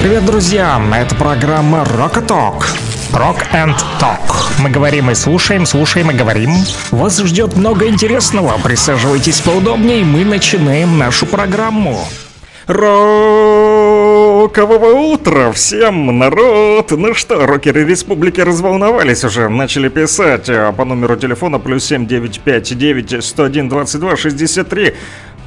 Привет, друзья! Это программа Rock Talk. Rock and Talk. Мы говорим и слушаем, слушаем и говорим. Вас ждет много интересного. Присаживайтесь поудобнее, мы начинаем нашу программу. Рокового утра всем, народ! Ну что, рокеры республики разволновались уже, начали писать а, по номеру телефона плюс 7959 101 22 63.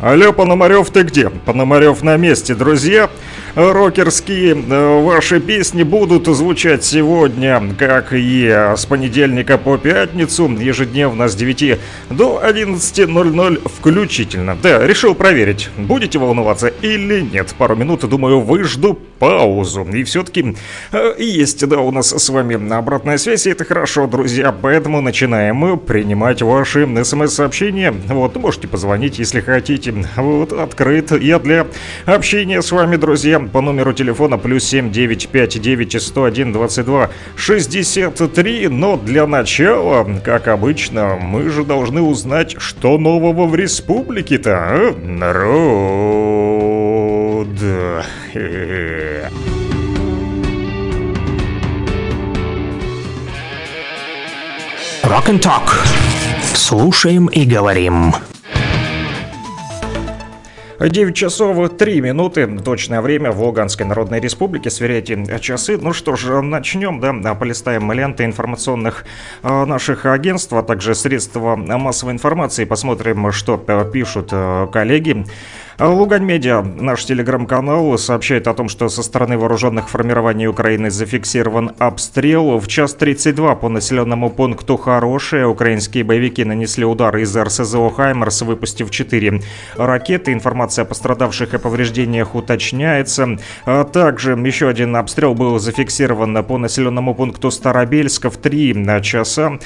Алло, Пономарев, ты где? Пономарев на месте, друзья. Рокерские э, ваши песни будут звучать сегодня, как и с понедельника по пятницу, ежедневно с 9 до 11.00 включительно. Да, решил проверить, будете волноваться или нет. Пару минут, думаю, выжду паузу. И все-таки э, есть, да, у нас с вами обратная связь, и это хорошо, друзья. Поэтому начинаем принимать ваши смс-сообщения. Вот, можете позвонить, если хотите. Вот, открыт я для общения с вами, друзья по номеру телефона плюс 7 959 101 22 63. Но для начала, как обычно, мы же должны узнать, что нового в республике-то, а? Народ. Rock and Talk. Слушаем и говорим. 9 часов 3 минуты, точное время в Луганской Народной Республике. Сверяйте часы. Ну что ж, начнем, да, полистаем ленты информационных э, наших агентств, а также средства массовой информации. Посмотрим, что пишут э, коллеги. Лугань Медиа, наш телеграм-канал, сообщает о том, что со стороны вооруженных формирований Украины зафиксирован обстрел. В час 32 по населенному пункту Хорошее украинские боевики нанесли удар из РСЗО «Хаймерс», выпустив 4 ракеты. Информация о пострадавших и повреждениях уточняется. А также еще один обстрел был зафиксирован по населенному пункту Старобельска в 3 часа.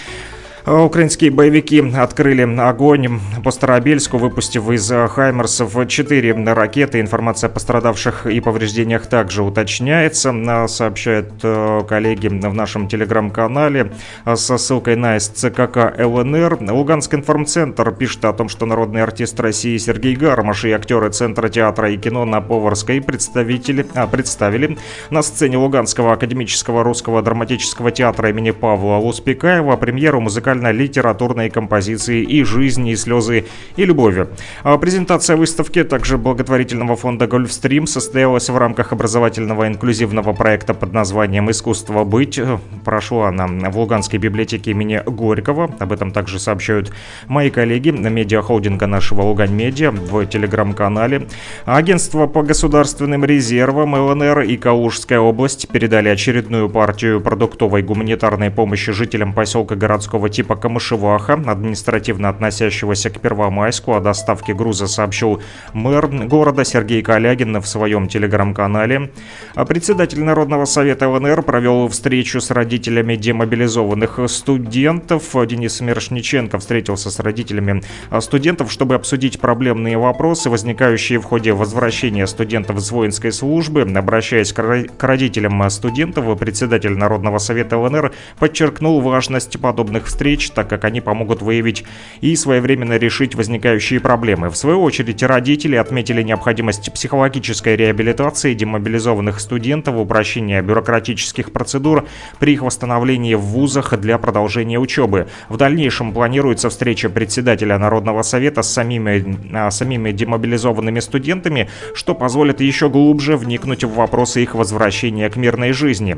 Украинские боевики открыли огонь по Старобельску, выпустив из Хаймерсов 4 ракеты. Информация о пострадавших и повреждениях также уточняется, сообщают э, коллеги в нашем телеграм-канале со ссылкой на СЦКК ЛНР. Луганский информцентр пишет о том, что народный артист России Сергей Гармаш и актеры Центра театра и кино на Поварской представители, а, представили на сцене Луганского академического русского драматического театра имени Павла Луспекаева премьеру музыкального музыкально-литературной композиции «И жизни, и слезы, и любови». А презентация выставки также благотворительного фонда «Гольфстрим» состоялась в рамках образовательного инклюзивного проекта под названием «Искусство быть». Прошла она в Луганской библиотеке имени Горького. Об этом также сообщают мои коллеги на медиахолдинга нашего Лугань Медиа в телеграм-канале. Агентство по государственным резервам ЛНР и Калужская область передали очередную партию продуктовой гуманитарной помощи жителям поселка городского типа типа Камышеваха, административно относящегося к Первомайску. О доставке груза сообщил мэр города Сергей Калягин в своем телеграм-канале. А председатель Народного совета ЛНР провел встречу с родителями демобилизованных студентов. Денис Мершниченко встретился с родителями студентов, чтобы обсудить проблемные вопросы, возникающие в ходе возвращения студентов с воинской службы. Обращаясь к родителям студентов, председатель Народного совета ЛНР подчеркнул важность подобных встреч встреч, так как они помогут выявить и своевременно решить возникающие проблемы. В свою очередь, родители отметили необходимость психологической реабилитации демобилизованных студентов, упрощения бюрократических процедур при их восстановлении в вузах для продолжения учебы. В дальнейшем планируется встреча председателя Народного совета с самими, а, самими демобилизованными студентами, что позволит еще глубже вникнуть в вопросы их возвращения к мирной жизни.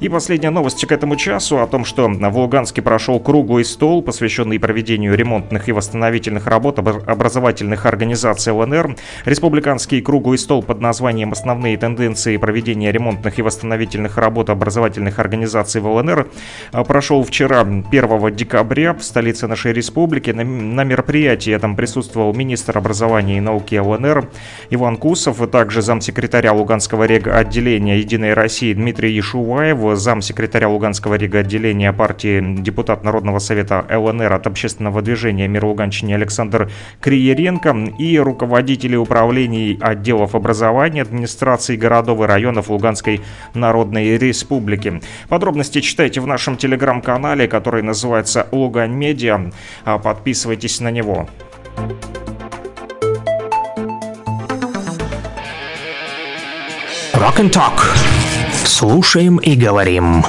И последняя новость к этому часу о том, что в Луганске прошел круглый круглый стол, посвященный проведению ремонтных и восстановительных работ образовательных организаций ЛНР. Республиканский круглый стол под названием «Основные тенденции проведения ремонтных и восстановительных работ образовательных организаций в ЛНР» прошел вчера, 1 декабря, в столице нашей республики. На, мероприятии этом присутствовал министр образования и науки ЛНР Иван Кусов, и также замсекретаря Луганского рега отделения «Единой России» Дмитрий Ешуваев, замсекретаря Луганского рега отделения партии депутат Народного Совета ЛНР от общественного движения «Мир Луганщине» Александр Криеренко и руководители управлений отделов образования, администрации городов и районов Луганской Народной Республики. Подробности читайте в нашем телеграм-канале, который называется «Лугань Медиа». А, подписывайтесь на него. Rock and Talk. Слушаем и говорим.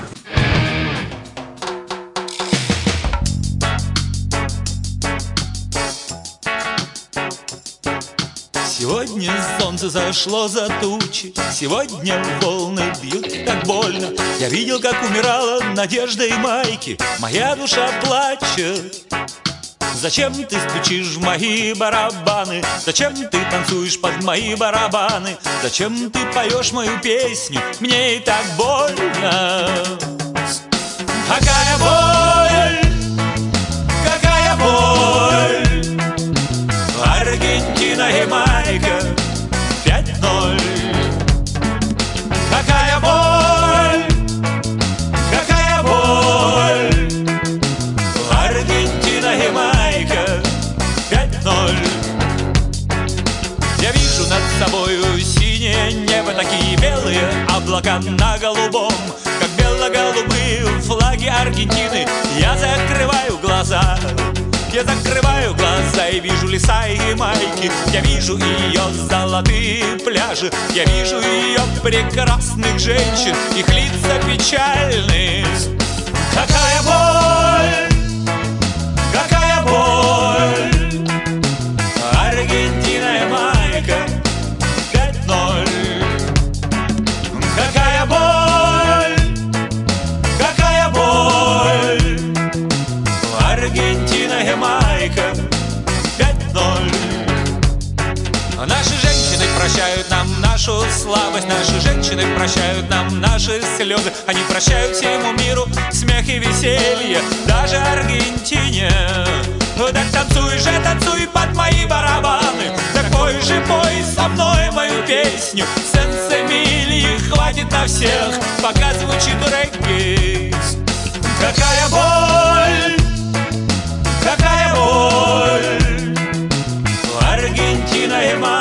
Сегодня солнце зашло за тучи. Сегодня волны бьют так больно. Я видел, как умирала надежда и майки. Моя душа плачет. Зачем ты стучишь в мои барабаны? Зачем ты танцуешь под мои барабаны? Зачем ты поешь мою песню? Мне и так больно. Какая боль, какая боль! Аргентина и Майка облака на голубом Как бело-голубые флаги Аргентины. Я закрываю глаза я закрываю глаза и вижу леса и майки. Я вижу ее золотые пляжи Я вижу ее прекрасных женщин Их лица печальные Какая боль, какая боль прощают нам нашу слабость. Наши женщины прощают нам наши слезы. Они прощают всему миру смех и веселье. Даже Аргентине. Ну так танцуй же, танцуй под мои барабаны. Так пой же, пой со мной мою песню. Сенс-Эмилии хватит на всех. Пока звучит регги Какая боль Какая боль. Аргентина и Майка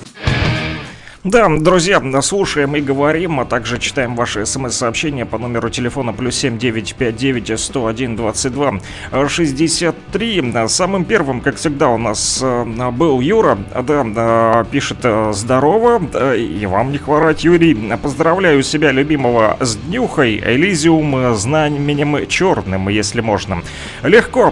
Да, друзья, слушаем и говорим, а также читаем ваши смс-сообщения по номеру телефона плюс 7959 101 22 63. Самым первым, как всегда, у нас э, был Юра, да, э, пишет э, «Здорово, и вам не хворать, Юрий. Поздравляю себя, любимого, с днюхой, Элизиум, знаменем черным, если можно». Легко,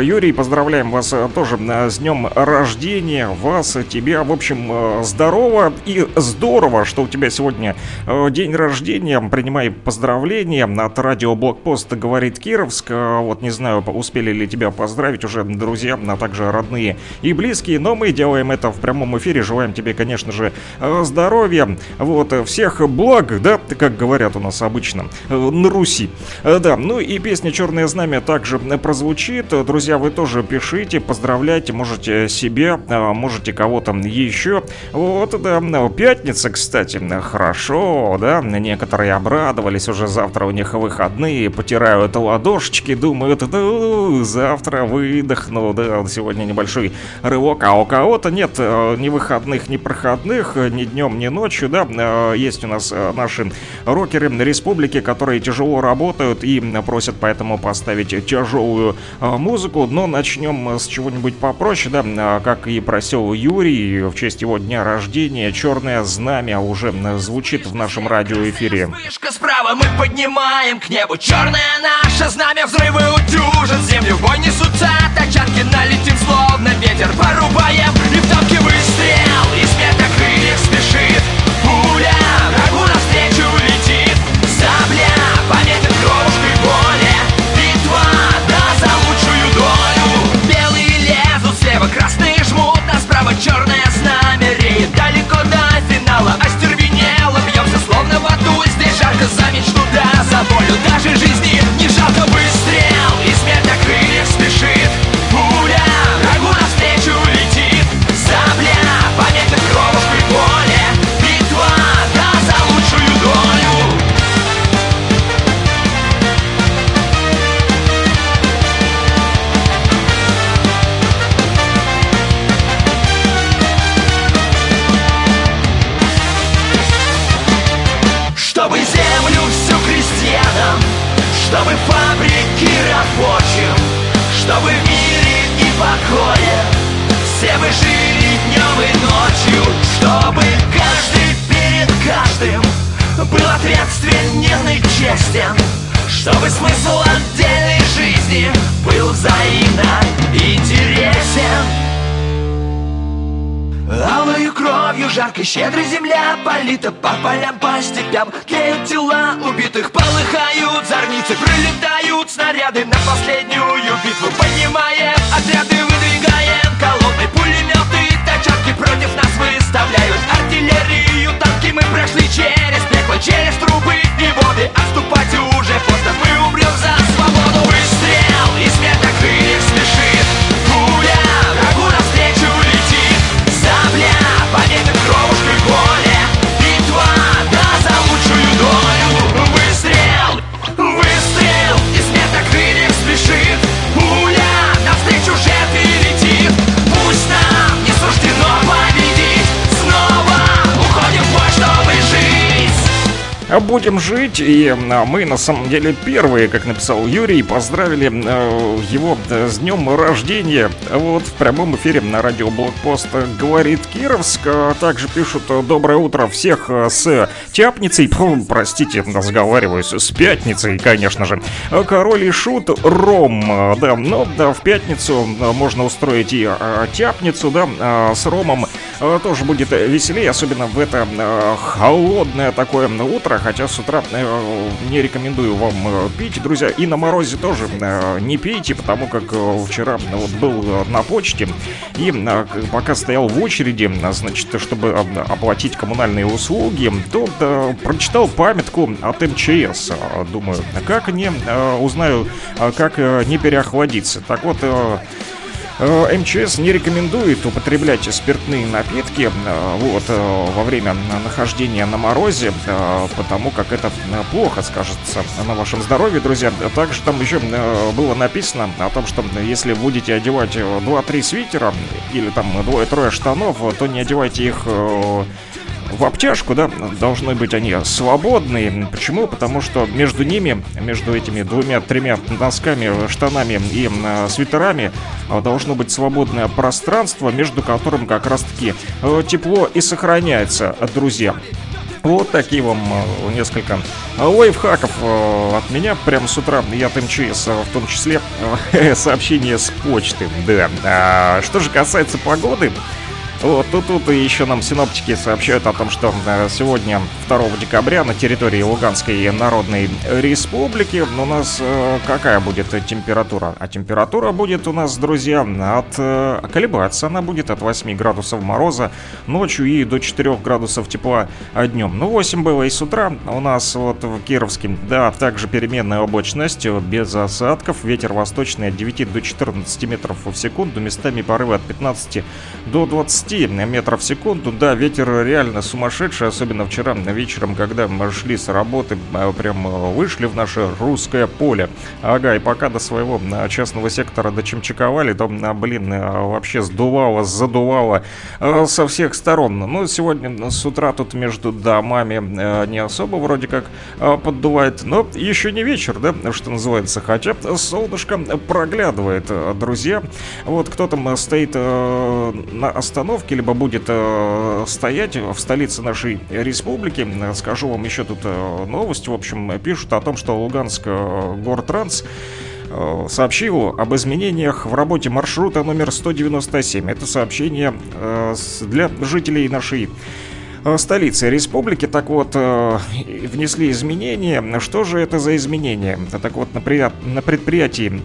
Юрий, поздравляем вас тоже с днем рождения, вас, тебя, в общем, здорово и здорово, что у тебя сегодня э, день рождения. Принимай поздравления от радио Блокпост говорит Кировск. Э, Вот не знаю, успели ли тебя поздравить уже друзья, а также родные и близкие, но мы делаем это в прямом эфире. Желаем тебе, конечно же, э, здоровья, вот, всех благ, да, как говорят у нас обычно, на Руси. Да, ну и песня «Черное знамя» также прозвучит. Друзья, вы тоже пишите, поздравляйте, можете себя, э, можете кого-то еще. Вот, да, пятница, кстати, хорошо, да, некоторые обрадовались, уже завтра у них выходные, потирают ладошечки, думают, ну, завтра выдохну, да, сегодня небольшой рывок, а у кого-то нет э, ни выходных, ни проходных, ни днем, ни ночью, да, Э, есть у нас э, наши рокеры республики, которые тяжело работают и просят поэтому поставить тяжелую музыку, но начнем с чего-нибудь попроще, да, как и просил Юрий, в честь его дня рождения, черное знамя уже э, звучит в нашем радиоэфире. Вспышка справа, мы поднимаем к небу. Черное наше знамя, взрывы утюжат Землю. Бой несутся тачанки Налетим словно ветер, порубаем И в 这是。каждым Был ответственен и честен Чтобы смысл отдельной жизни Был взаимно интересен. Алою кровью жаркой щедрой земля Полита по полям, по степям. Тлеют тела убитых, полыхают Зорницы прилетают снаряды На последнюю битву поднимаем отряды. Будем жить, и а, мы на самом деле первые, как написал Юрий, поздравили э, его э, с днем рождения. Вот в прямом эфире на радио Блокпост говорит Кировск. Также пишут э, доброе утро всех э, с тяпницей, Фу, простите, разговариваюсь с пятницей, конечно же. Э, Король и шут Ром, э, да, ну да, в пятницу э, можно устроить и э, тяпницу, да, э, с Ромом э, тоже будет веселее, особенно в это э, холодное такое утро, хотя с утра э, не рекомендую вам э, пить, друзья, и на морозе тоже э, не пейте, потому как э, вчера э, вот был э, на почте. И э, пока стоял в очереди, э, значит, чтобы э, оплатить коммунальные услуги, то э, прочитал памятку от МЧС, Э, думаю, как не э, узнаю, э, как э, не переохладиться. Так вот, э, Э, МЧС не рекомендует употреблять спиртные напитки э, вот, э, во время нахождения на морозе, э, потому как это э, плохо скажется на вашем здоровье, друзья. Также там еще э, было написано о том, что если будете одевать э, 2-3 свитера или там двое-трое штанов, то не одевайте их э, в обтяжку, да, должны быть они свободные. Почему? Потому что между ними, между этими двумя-тремя носками, штанами и э, свитерами э, должно быть свободное пространство, между которым как раз-таки э, тепло и сохраняется, друзья. Вот такие вам э, несколько лайфхаков э, от меня прямо с утра и от МЧС, в том числе сообщение с почты. Да. А, что же касается погоды, вот тут, тут еще нам синоптики сообщают о том, что э, сегодня, 2 декабря, на территории Луганской Народной Республики у нас э, какая будет температура? А температура будет у нас, друзья, от э, колебаться. Она будет от 8 градусов мороза ночью и до 4 градусов тепла днем. Ну, 8 было и с утра у нас вот в Кировске. Да, также переменная облачность, без осадков. Ветер восточный от 9 до 14 метров в секунду. Местами порывы от 15 до 20 метров в секунду. Да, ветер реально сумасшедший, особенно вчера вечером, когда мы шли с работы, а, прям а, вышли в наше русское поле. Ага, и пока до своего а, частного сектора дочемчиковали, там, блин, вообще сдувало, задувало со всех сторон. Ну, сегодня с утра тут между домами не особо вроде как поддувает, но еще не вечер, да, что называется, хотя солнышко проглядывает, друзья. Вот кто там стоит на остановке, либо будет э, стоять в столице нашей республики. Скажу вам еще тут э, новость. В общем, пишут о том, что Луганск э, Гортранс э, сообщил об изменениях в работе маршрута номер 197. Это сообщение э, для жителей нашей столицы республики. Так вот, внесли изменения. Что же это за изменения? Так вот, на предприятии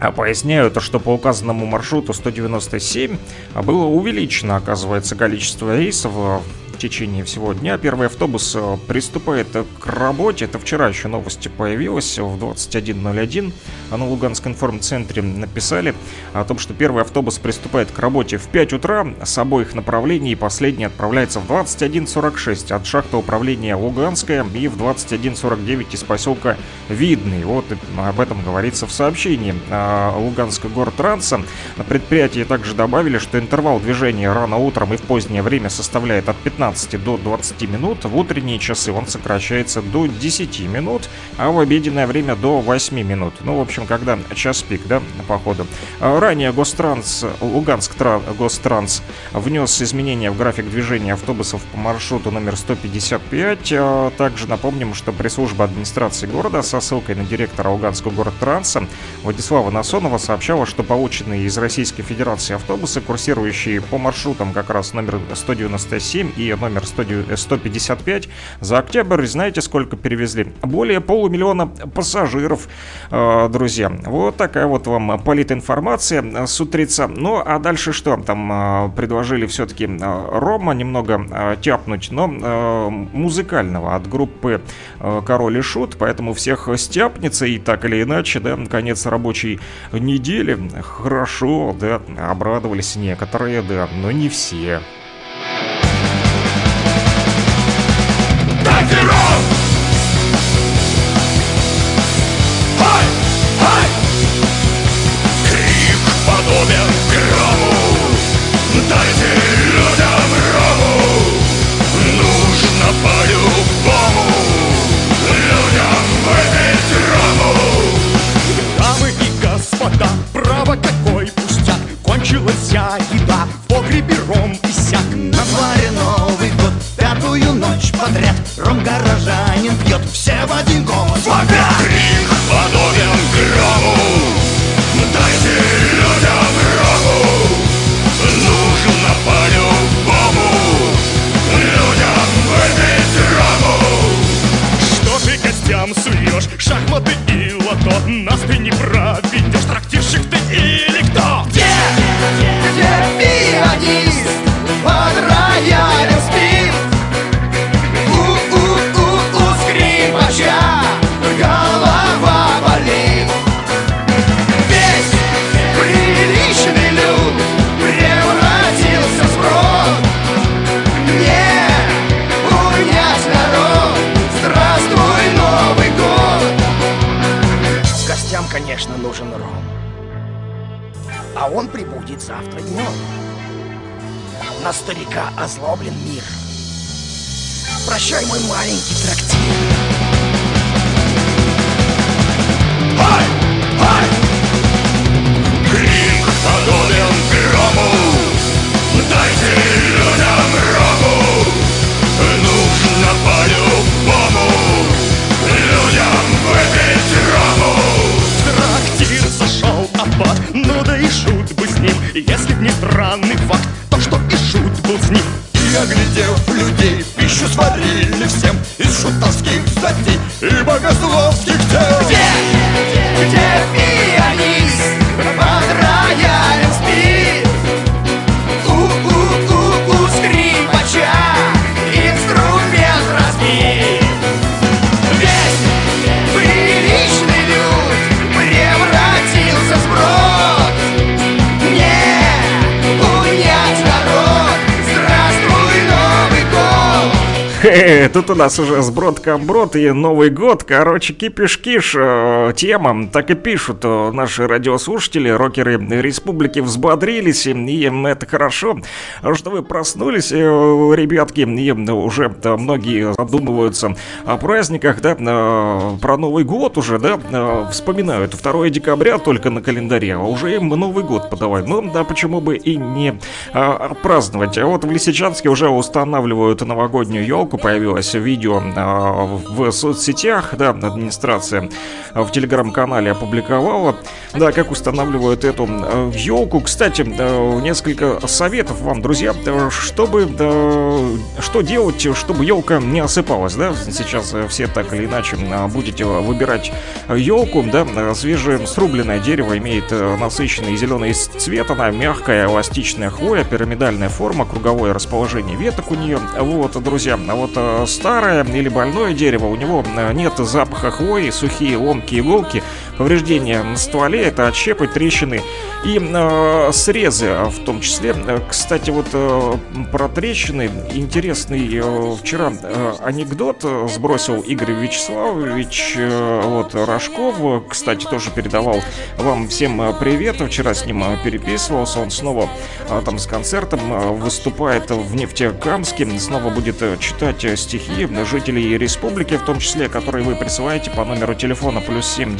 а поясняют, что по указанному маршруту 197 было увеличено, оказывается, количество рейсов э, в течение всего дня. Первый автобус э, приступает к работе. Это вчера еще новости появилась в 21.01. А на Луганском информцентре написали о том, что первый автобус приступает к работе в 5 утра с обоих направлений. Последний отправляется в 21.46 от шахты управления Луганская и в 21.49 из поселка Видный. Вот об этом говорится в сообщении а, Луганского гортранса. На предприятии также добавили, что интервал движения рано утром и в позднее время составляет от 15 19 до 20 минут, в утренние часы он сокращается до 10 минут, а в обеденное время до 8 минут. Ну, в общем, когда час пик, да, по ходу. Ранее Гостранс, Луганск Гостранс внес изменения в график движения автобусов по маршруту номер 155. А, также напомним, что пресс-служба администрации города со ссылкой на директора Луганского город Транса Владислава Насонова сообщала, что полученные из Российской Федерации автобусы, курсирующие по маршрутам как раз номер 197 и номер 155, за октябрь, знаете, сколько перевезли? Более полумиллиона пассажиров, а, друзья. Вот такая вот вам политинформация с утреца. Ну, а дальше что? Там а, предложили все-таки Рома немного тяпнуть, но музыкального от группы Король и Шут, поэтому всех стяпнется и так или иначе, да, конец рабочей недели. Хорошо, да, обрадовались некоторые, да, но не все. Take it off! котором горожанин пьет. Все в один конечно, нужен ром. А он прибудет завтра днем. На старика озлоблен мир. Прощай, мой маленький трактир. Хай! Хай! Крик подобен грому. Дайте Если б не странный факт, то что и шут был с ним И оглядел людей, пищу сварили всем Из шутовских статей и богословских дел Где? Где мир? тут у нас уже сброд комброд и Новый год. Короче, кипиш-киш э, тема. Так и пишут э, наши радиослушатели, рокеры республики взбодрились. И это хорошо, что вы проснулись, э, ребятки. И уже многие задумываются о праздниках, да, про Новый год уже, да, вспоминают. 2 декабря только на календаре, а уже им Новый год подавать. Ну, да, почему бы и не э, праздновать. А вот в Лисичанске уже устанавливают новогоднюю елку, появилось видео а, в соцсетях, да, администрация в телеграм-канале опубликовала, да, как устанавливают эту елку. Кстати, несколько советов вам, друзья, чтобы, что делать, чтобы елка не осыпалась, да, сейчас все так или иначе будете выбирать елку, да, свежее срубленное дерево имеет насыщенный зеленый цвет, она мягкая, эластичная хвоя, пирамидальная форма, круговое расположение веток у нее, вот, друзья, а вот старое или больное дерево, у него э, нет запаха хвои, сухие ломкие иголки повреждения на стволе, это отщепы, трещины и э, срезы в том числе. Кстати, вот э, про трещины интересный э, вчера э, анекдот сбросил Игорь Вячеславович э, вот Рожков. Кстати, тоже передавал вам всем привет. Вчера с ним переписывался. Он снова э, там с концертом выступает в Нефтекамске. Снова будет читать стихи жителей республики, в том числе, которые вы присылаете по номеру телефона плюс 7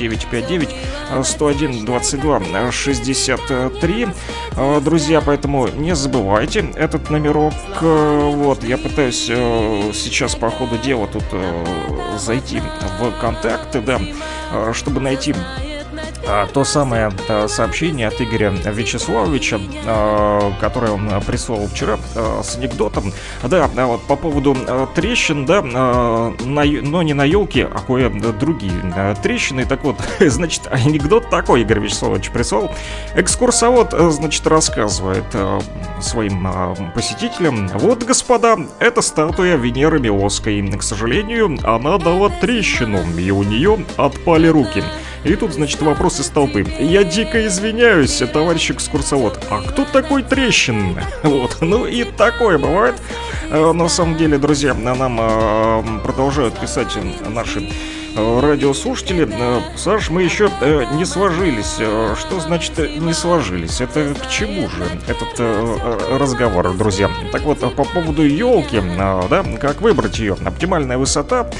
959 101 22 63. Друзья, поэтому не забывайте этот номерок. Вот, я пытаюсь э, сейчас по ходу дела тут э, зайти в контакты, да, э, чтобы найти то самое а, сообщение от Игоря Вячеславовича, а, которое он прислал вчера с анекдотом. Да, вот по поводу трещин, да, но не на елке, а кое другие трещины. Так вот, значит, анекдот такой Игорь Вячеславович прислал. Экскурсовод, значит, рассказывает своим посетителям. Вот, господа, это статуя Венеры Милоской. К сожалению, она дала трещину, и у нее отпали руки. И тут, значит, вопрос из толпы. Я дико извиняюсь, товарищ экскурсовод. А кто такой Трещин? Вот, ну и такое бывает. Э, на самом деле, друзья, нам э, продолжают писать наши радиослушатели. Э, Саш, мы еще э, не сложились. Что значит не сложились? Это к чему же этот разговор, друзья? Так вот, по поводу елки, да, как выбрать ее? Оптимальная высота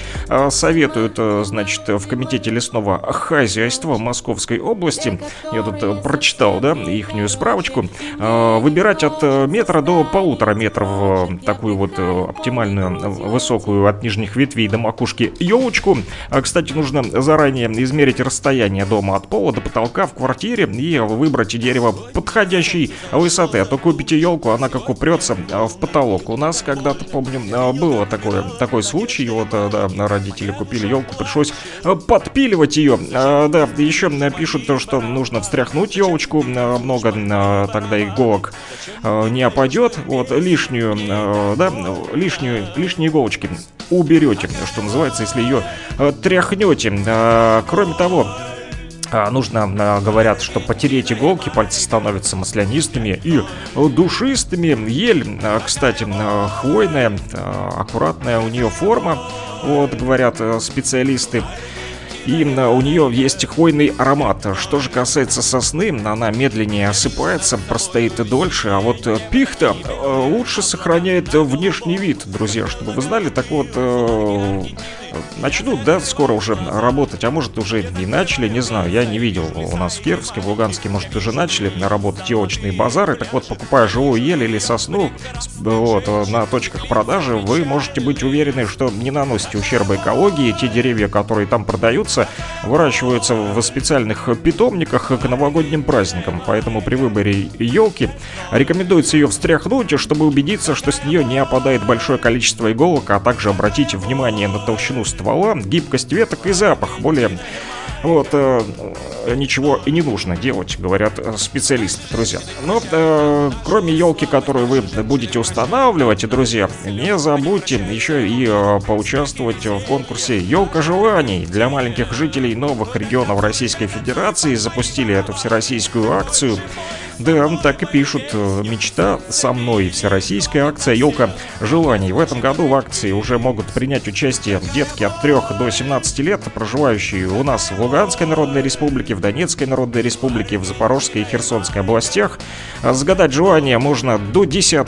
советуют, значит, в Комитете лесного хозяйства Московской области. Я тут прочитал, да, ихнюю справочку. Выбирать от метра до полутора метров такую вот оптимальную высокую от нижних ветвей до макушки елочку. Кстати, нужно заранее измерить расстояние дома от пола до потолка в квартире и выбрать дерево подходящей высоты. А то купите елку, она как упрется а, в потолок. У нас когда-то, помню, а, было такое, такой случай. Вот, а, да, родители купили елку, пришлось подпиливать ее. Да, еще пишут, что нужно встряхнуть елочку. Много тогда иголок не опадет. Вот, лишнюю, да, лишнюю, лишние иголочки уберете, что называется, если ее тряхнуть тряхнете. А, кроме того, а, Нужно, а, говорят, что потереть иголки, пальцы становятся маслянистыми и душистыми. Ель, кстати, хвойная, аккуратная у нее форма, вот, говорят специалисты и у нее есть хвойный аромат. Что же касается сосны, она медленнее осыпается, простоит дольше, а вот пихта э, лучше сохраняет внешний вид, друзья, чтобы вы знали. Так вот, э, начнут, да, скоро уже работать, а может уже и начали, не знаю, я не видел у нас в Кировске, в Луганске, может уже начали работать елочные базары, так вот, покупая живую ель или сосну вот, на точках продажи, вы можете быть уверены, что не наносите ущерба экологии, те деревья, которые там продаются, выращиваются в специальных питомниках к новогодним праздникам, поэтому при выборе елки рекомендуется ее встряхнуть, чтобы убедиться, что с нее не опадает большое количество иголок, а также обратить внимание на толщину толщину ствола, гибкость веток и запах. Более вот, э, ничего и не нужно делать, говорят э, специалисты, друзья. Но э, кроме елки, которую вы будете устанавливать, друзья, не забудьте еще и э, поучаствовать в конкурсе «Елка желаний» для маленьких жителей новых регионов Российской Федерации. Запустили эту всероссийскую акцию. Да, так и пишут. Э, мечта со мной. Всероссийская акция «Елка желаний». В этом году в акции уже могут принять участие детки от 3 до 17 лет, проживающие у нас в Луганской Народной Республике, в Донецкой Народной Республике, в Запорожской и Херсонской областях. Загадать желание можно до 10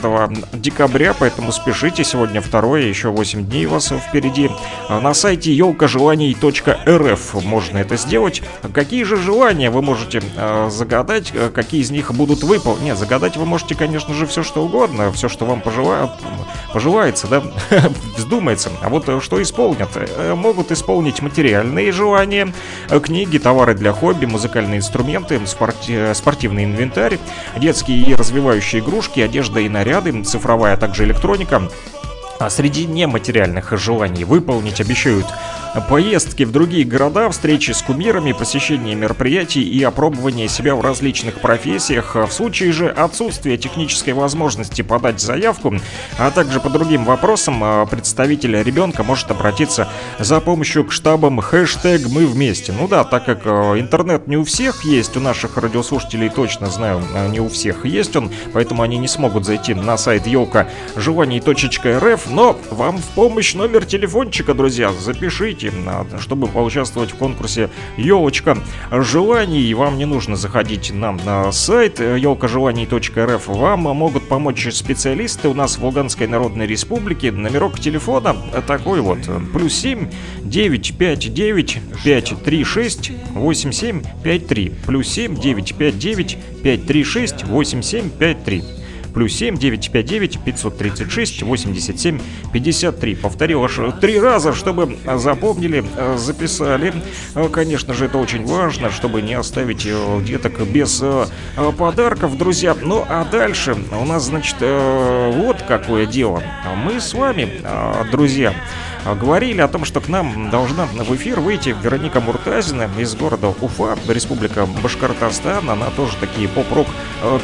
декабря, поэтому спешите. Сегодня второе, еще 8 дней у вас впереди. На сайте елкажеланий.рф можно это сделать. Какие же желания вы можете э, загадать, какие из них будут выполнены. Нет, загадать вы можете, конечно же, все что угодно, все, что вам пожелают, пожелается, да, вздумается. А вот э, что исполнят? Э, могут исполнить материальные желания, книги, товары для хобби, музыкальные инструменты, спорти- спортивный инвентарь, детские и развивающие игрушки, одежда и наряды, цифровая, а также электроника. А среди нематериальных желаний выполнить обещают поездки в другие города, встречи с кумирами, посещение мероприятий и опробование себя в различных профессиях. В случае же отсутствия технической возможности подать заявку, а также по другим вопросам, э, представитель ребенка может обратиться за помощью к штабам хэштег «Мы вместе». Ну да, так как э, интернет не у всех есть, у наших радиослушателей точно знаю, не у всех есть он, поэтому они не смогут зайти на сайт елка желаний.рф, но вам в помощь номер телефончика, друзья, запишите, чтобы поучаствовать в конкурсе елочка желаний. Вам не нужно заходить нам на сайт елкожеланий.рф, вам могут помочь специалисты у нас в Луганской Народной Республике. Номерок телефона такой вот, плюс 7 959 536 8753, плюс 7 959 536 8753 плюс 7 959 536 87 53. Повторил аж три раза, чтобы запомнили, записали. Конечно же, это очень важно, чтобы не оставить э, деток без э, подарков, друзья. Ну а дальше у нас, значит, э, вот какое дело. Мы с вами, друзья, говорили о том, что к нам должна в эфир выйти Вероника Муртазина из города Уфа, Республика Башкортостан. Она тоже такие поп-рок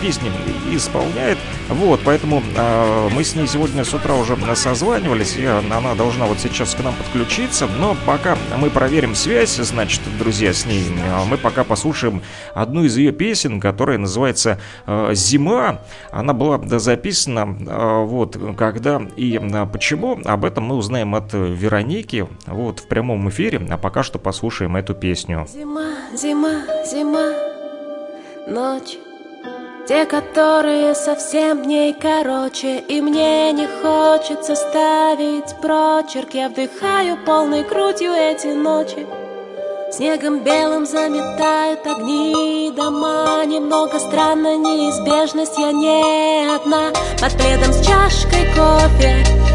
песни исполняет. Вот, поэтому э, мы с ней сегодня с утра уже созванивались, и она должна вот сейчас к нам подключиться. Но пока мы проверим связь, значит, друзья, с ней, мы пока послушаем одну из ее песен, которая называется э, «Зима». Она была записана э, вот когда и почему, об этом мы узнаем от Вероники вот в прямом эфире, а пока что послушаем эту песню. Зима, зима, зима, ночь. Те, которые совсем дней короче И мне не хочется ставить прочерк. Я вдыхаю полной грудью эти ночи. Снегом белым заметают огни дома Немного странно неизбежность, я не одна. Под пледом с чашкой кофе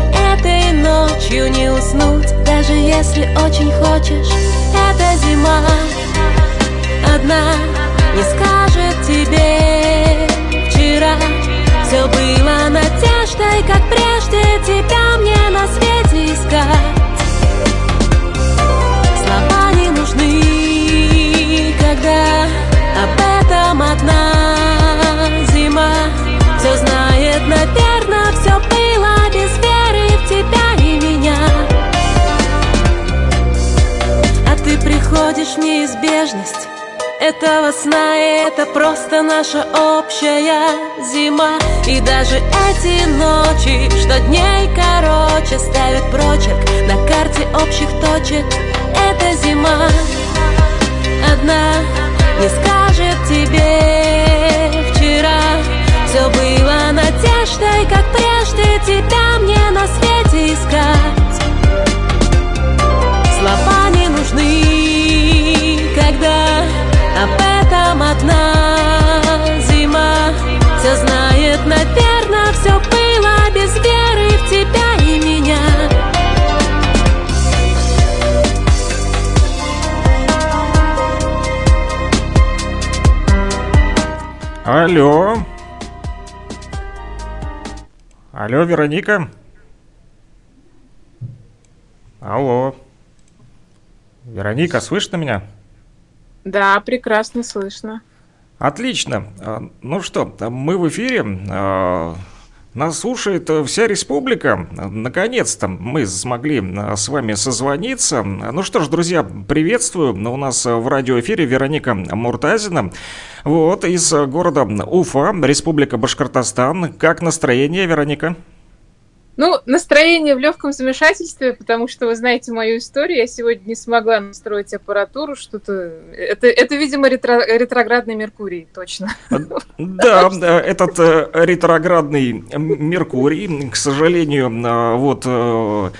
Этой ночью не уснуть Даже если очень хочешь. Это зима Одна не скажет тебе. Вчера Все было надеждой, как прежде тебя мне на свете искать. Слова не нужны, когда об этом одна зима. Все знает, наверное, в неизбежность. Этого сна это просто наша общая зима. И даже эти ночи, что дней короче Ставят прочерк на карте общих точек. Это зима. Одна не скажет тебе вчера Все было надеждой, как прежде тебя мне на свете искать Слова не нужны, когда об этом одна зима Все знает, наверное, все было без веры в тебя и меня Алло. Алло, Вероника. Алло. Вероника, слышно меня? Да, прекрасно слышно. Отлично. А, ну что, мы в эфире. А, нас слушает вся республика. Наконец-то мы смогли а, с вами созвониться. Ну что ж, друзья, приветствую. У нас в радиоэфире Вероника Муртазина. Вот, из города Уфа, Республика Башкортостан. Как настроение, Вероника? Ну, настроение в легком замешательстве, потому что вы знаете мою историю. Я сегодня не смогла настроить аппаратуру, что-то. Это, это видимо, ретро... ретроградный Меркурий, точно. Да, этот э, ретроградный Меркурий, к сожалению, э, вот э,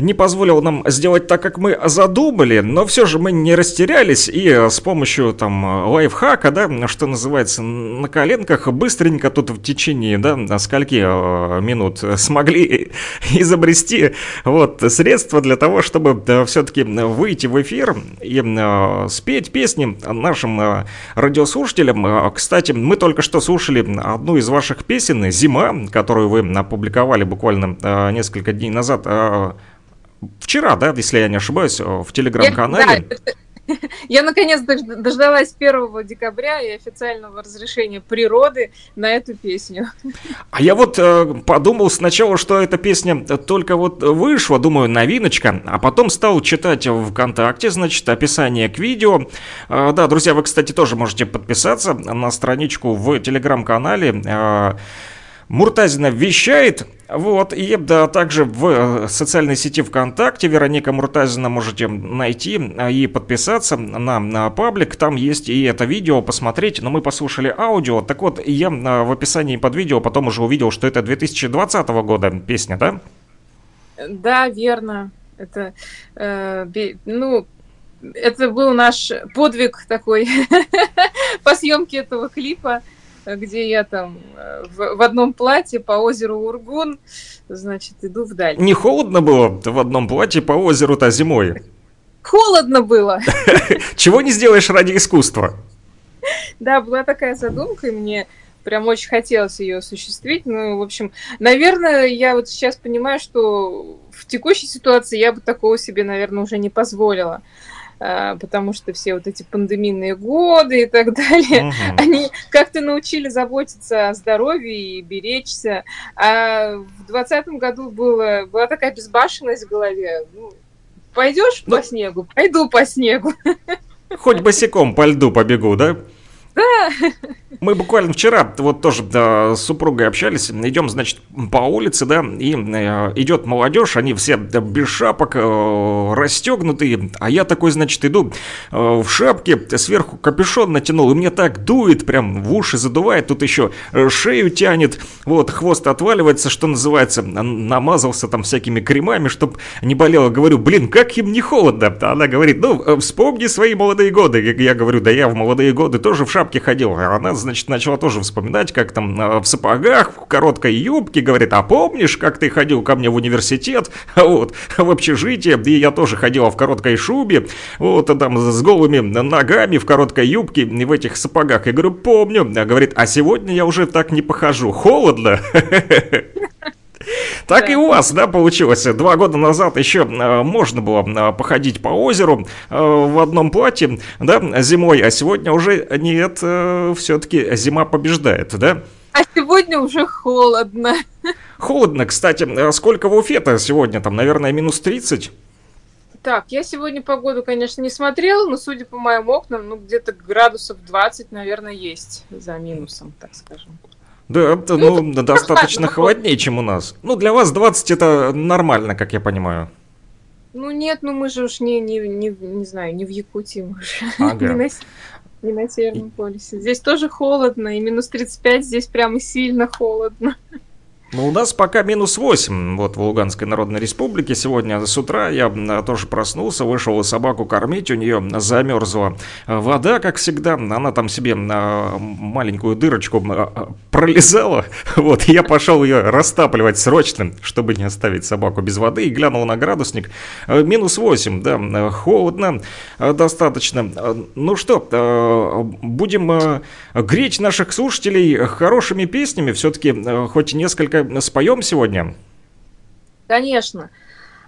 не позволил нам сделать так, как мы задумали, но все же мы не растерялись и э, с помощью там лайфхака, да, что называется, на коленках быстренько тут в течение, да, скольки э, минут смогли изобрести вот средства для того, чтобы э, все-таки выйти в эфир и спеть песни нашим радиослушателям. Кстати, мы только что слушали одну из ваших песен «Зима», которую вы опубликовали буквально несколько дней назад вчера, да, если я не ошибаюсь, в телеграм-канале. Да, Я наконец дождалась 1 декабря и официального разрешения природы на эту песню. А я вот э, подумал сначала, что эта песня только вот вышла, думаю, новиночка, а потом стал читать ВКонтакте, значит, описание к видео. Э, да, друзья, вы, кстати, тоже можете подписаться на страничку в телеграм-канале. Э, Муртазина вещает, вот, и да, также в э, социальной сети ВКонтакте Вероника Муртазина можете найти э, и подписаться на, на паблик, там есть и это видео посмотреть, но мы послушали аудио, так вот, я э, в описании под видео потом уже увидел, что это 2020 года песня, да? Да, верно, это, э, ну, это был наш подвиг такой по съемке этого клипа, где я там э, в, в одном платье по озеру Ургун, значит, иду вдаль. Не холодно было в одном платье по озеру-то зимой? Холодно было. Чего не сделаешь ради искусства? Да, была такая задумка, и мне прям очень хотелось ее осуществить. Ну, в общем, наверное, я вот сейчас понимаю, что в текущей ситуации я бы такого себе, наверное, уже не позволила. А, потому что все вот эти пандемийные годы и так далее, угу. они как-то научили заботиться о здоровье и беречься. А в двадцатом году было, была такая безбашенность в голове. Ну, пойдешь ну, по снегу? Пойду по снегу. Хоть босиком по льду побегу, да? Да. Мы буквально вчера вот тоже да, с супругой общались, идем, значит, по улице, да, и э, идет молодежь, они все да, без шапок, э, расстегнутые, а я такой, значит, иду э, в шапке, сверху капюшон натянул, и мне так дует, прям в уши задувает, тут еще э, шею тянет, вот, хвост отваливается, что называется, намазался там всякими кремами, чтобы не болело. Говорю, блин, как им не холодно? Она говорит, ну, э, вспомни свои молодые годы. Я говорю, да я в молодые годы тоже в шапке ходил, а она, значит, начала тоже вспоминать, как там э, в сапогах, в короткой юбке, говорит, а помнишь, как ты ходил ко мне в университет, вот, в общежитие, и я тоже ходила в короткой шубе, вот, там с голыми ногами, в короткой юбке, и в этих сапогах. Я говорю, помню. А говорит, а сегодня я уже так не похожу, холодно. Так да. и у вас, да, получилось. Два года назад еще э, можно было э, походить по озеру э, в одном платье, да, зимой, а сегодня уже нет, все-таки зима побеждает, да? А сегодня уже холодно. Холодно, кстати. Сколько в Уфе-то сегодня? Там, наверное, минус 30? Так, я сегодня погоду, конечно, не смотрела, но судя по моим окнам, ну, где-то градусов 20, наверное, есть за минусом, так скажем. Да, ну, ну достаточно холоднее, чем у нас. Ну, для вас 20 это нормально, как я понимаю. Ну нет, ну мы же уж не, не, не, не знаю, не в Якутии, мы же ага. не, на, не на Северном полюсе. Здесь тоже холодно, и минус 35 здесь прямо сильно холодно. Ну, у нас пока минус 8, вот в Луганской Народной Республике. Сегодня с утра я тоже проснулся, вышел собаку кормить, у нее замерзла вода, как всегда. Она там себе маленькую дырочку пролезала. Вот, я пошел ее растапливать срочно, чтобы не оставить собаку без воды, и глянул на градусник. Минус 8, да, холодно достаточно. Ну что, будем греть наших слушателей хорошими песнями. Все-таки хоть несколько споем сегодня? Конечно.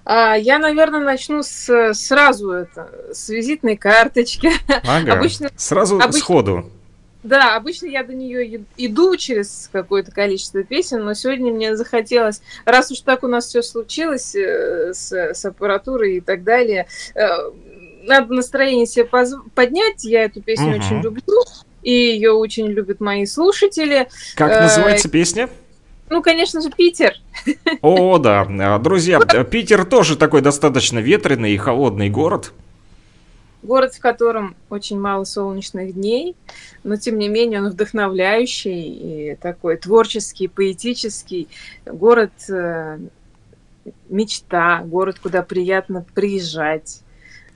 А, я, наверное, начну с, сразу это, с визитной карточки. Ага, обычно, сразу обычно, сходу. Да, обычно я до нее иду через какое-то количество песен, но сегодня мне захотелось, раз уж так у нас все случилось э, с, с аппаратурой и так далее, э, надо настроение себе поднять. Я эту песню угу. очень люблю, и ее очень любят мои слушатели. Как э, называется песня? Ну, конечно же, Питер. О, да. А, друзья, Питер тоже такой достаточно ветреный и холодный город. Город, в котором очень мало солнечных дней, но тем не менее он вдохновляющий и такой творческий, поэтический. Город э, мечта, город, куда приятно приезжать.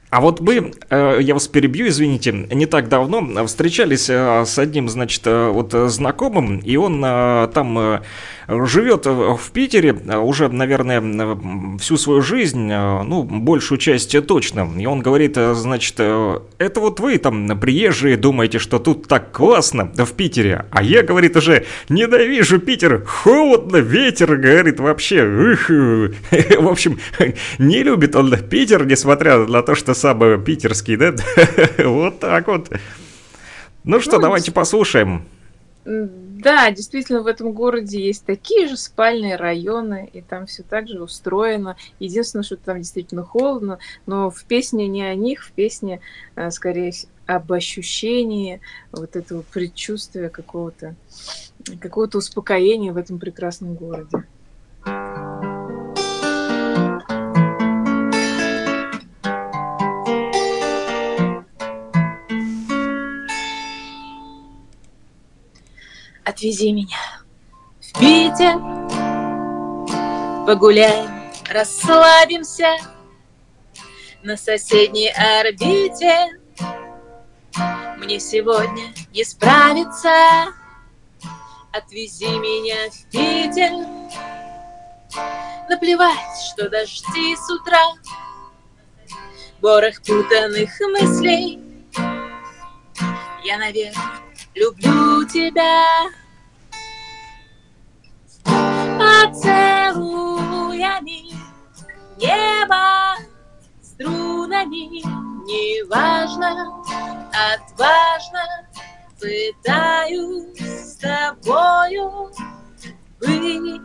А вот мы, э, я вас перебью, извините, не так давно встречались э, с одним, значит, вот знакомым, и он там живет в Питере уже, наверное, всю свою жизнь, ну, большую часть точно. И он говорит, значит, это вот вы там приезжие думаете, что тут так классно в Питере, а я, говорит, уже ненавижу Питер, холодно, ветер, говорит, вообще, эх, в общем, не любит он Питер, несмотря на то, что сам питерский, да, вот так вот. Ну что, ну, давайте послушаем. Да, действительно, в этом городе есть такие же спальные районы, и там все так же устроено. Единственное, что там действительно холодно, но в песне не о них, в песне, э, скорее, об ощущении вот этого предчувствия какого-то какого-то успокоения в этом прекрасном городе. Отвези меня в Питер, погуляем, расслабимся на соседней орбите. Мне сегодня не справиться, отвези меня в Питер. Наплевать, что дожди с утра, Ворох путанных мыслей. Я, наверное, люблю тебя. Поцелуями небо струнами, неважно, отважно пытаюсь с тобою быть.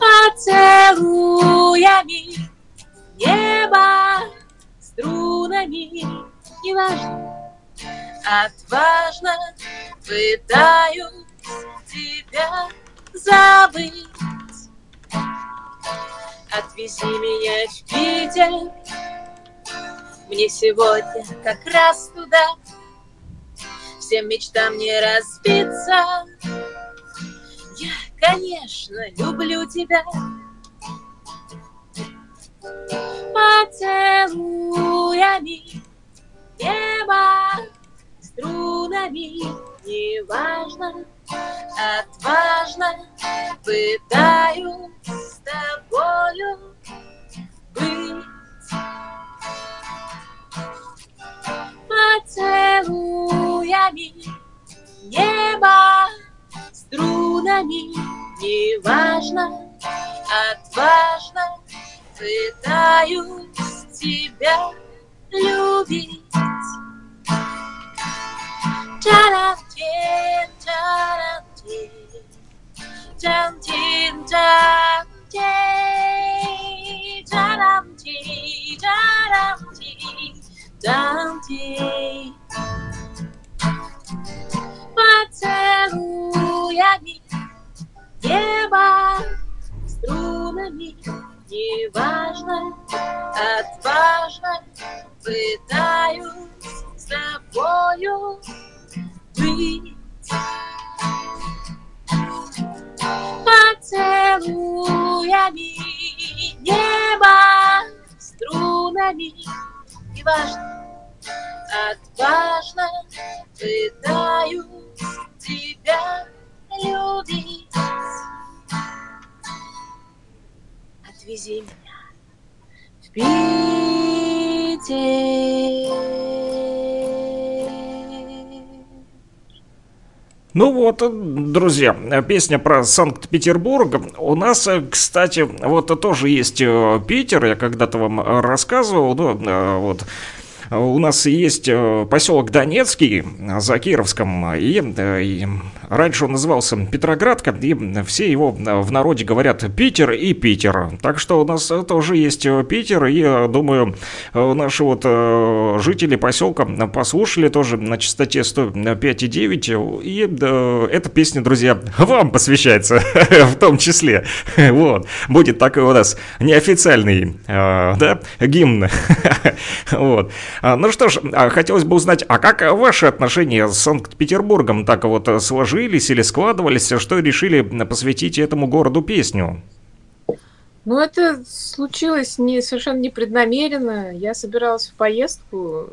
Поцелуями небо струнами неважно, отважно пытаюсь тебя забыть. Отвези меня в Питер, мне сегодня как раз туда, всем мечтам не разбиться. Я, конечно, люблю тебя. Поцелуями небо струнами, неважно, отважно пытаюсь с тобою быть. Поцелуями небо струнами, неважно, отважно пытаюсь тебя любить. Тарантин, тарантин, тарантин, тарантин, тарантин, тарантин, тарантин. Поцелуями небо струнами неважно, отважно пытаюсь с тобою быть. Поцелуями небо струнами неважно, отважно пытаюсь тебя любить. Отвези меня в Питер. Ну вот, друзья, песня про Санкт-Петербург. У нас, кстати, вот тоже есть э, Питер, я когда-то вам рассказывал, ну, вот, у нас есть э, поселок Донецкий за Кировском, и, и раньше он назывался Петроградка, и все его в народе говорят Питер и Питер. Так что у нас тоже есть Питер, и думаю, наши вот э, жители поселка послушали тоже на частоте 105,9, и эта песня, друзья, вам посвящается в том числе. Вот, будет такой у нас неофициальный, э, да, гимн. Вот. А, ну что ж, а, хотелось бы узнать, а как ваши отношения с Санкт-Петербургом так вот сложились или складывались, что решили посвятить этому городу песню? Ну, это случилось не, совершенно непреднамеренно. Я собиралась в поездку,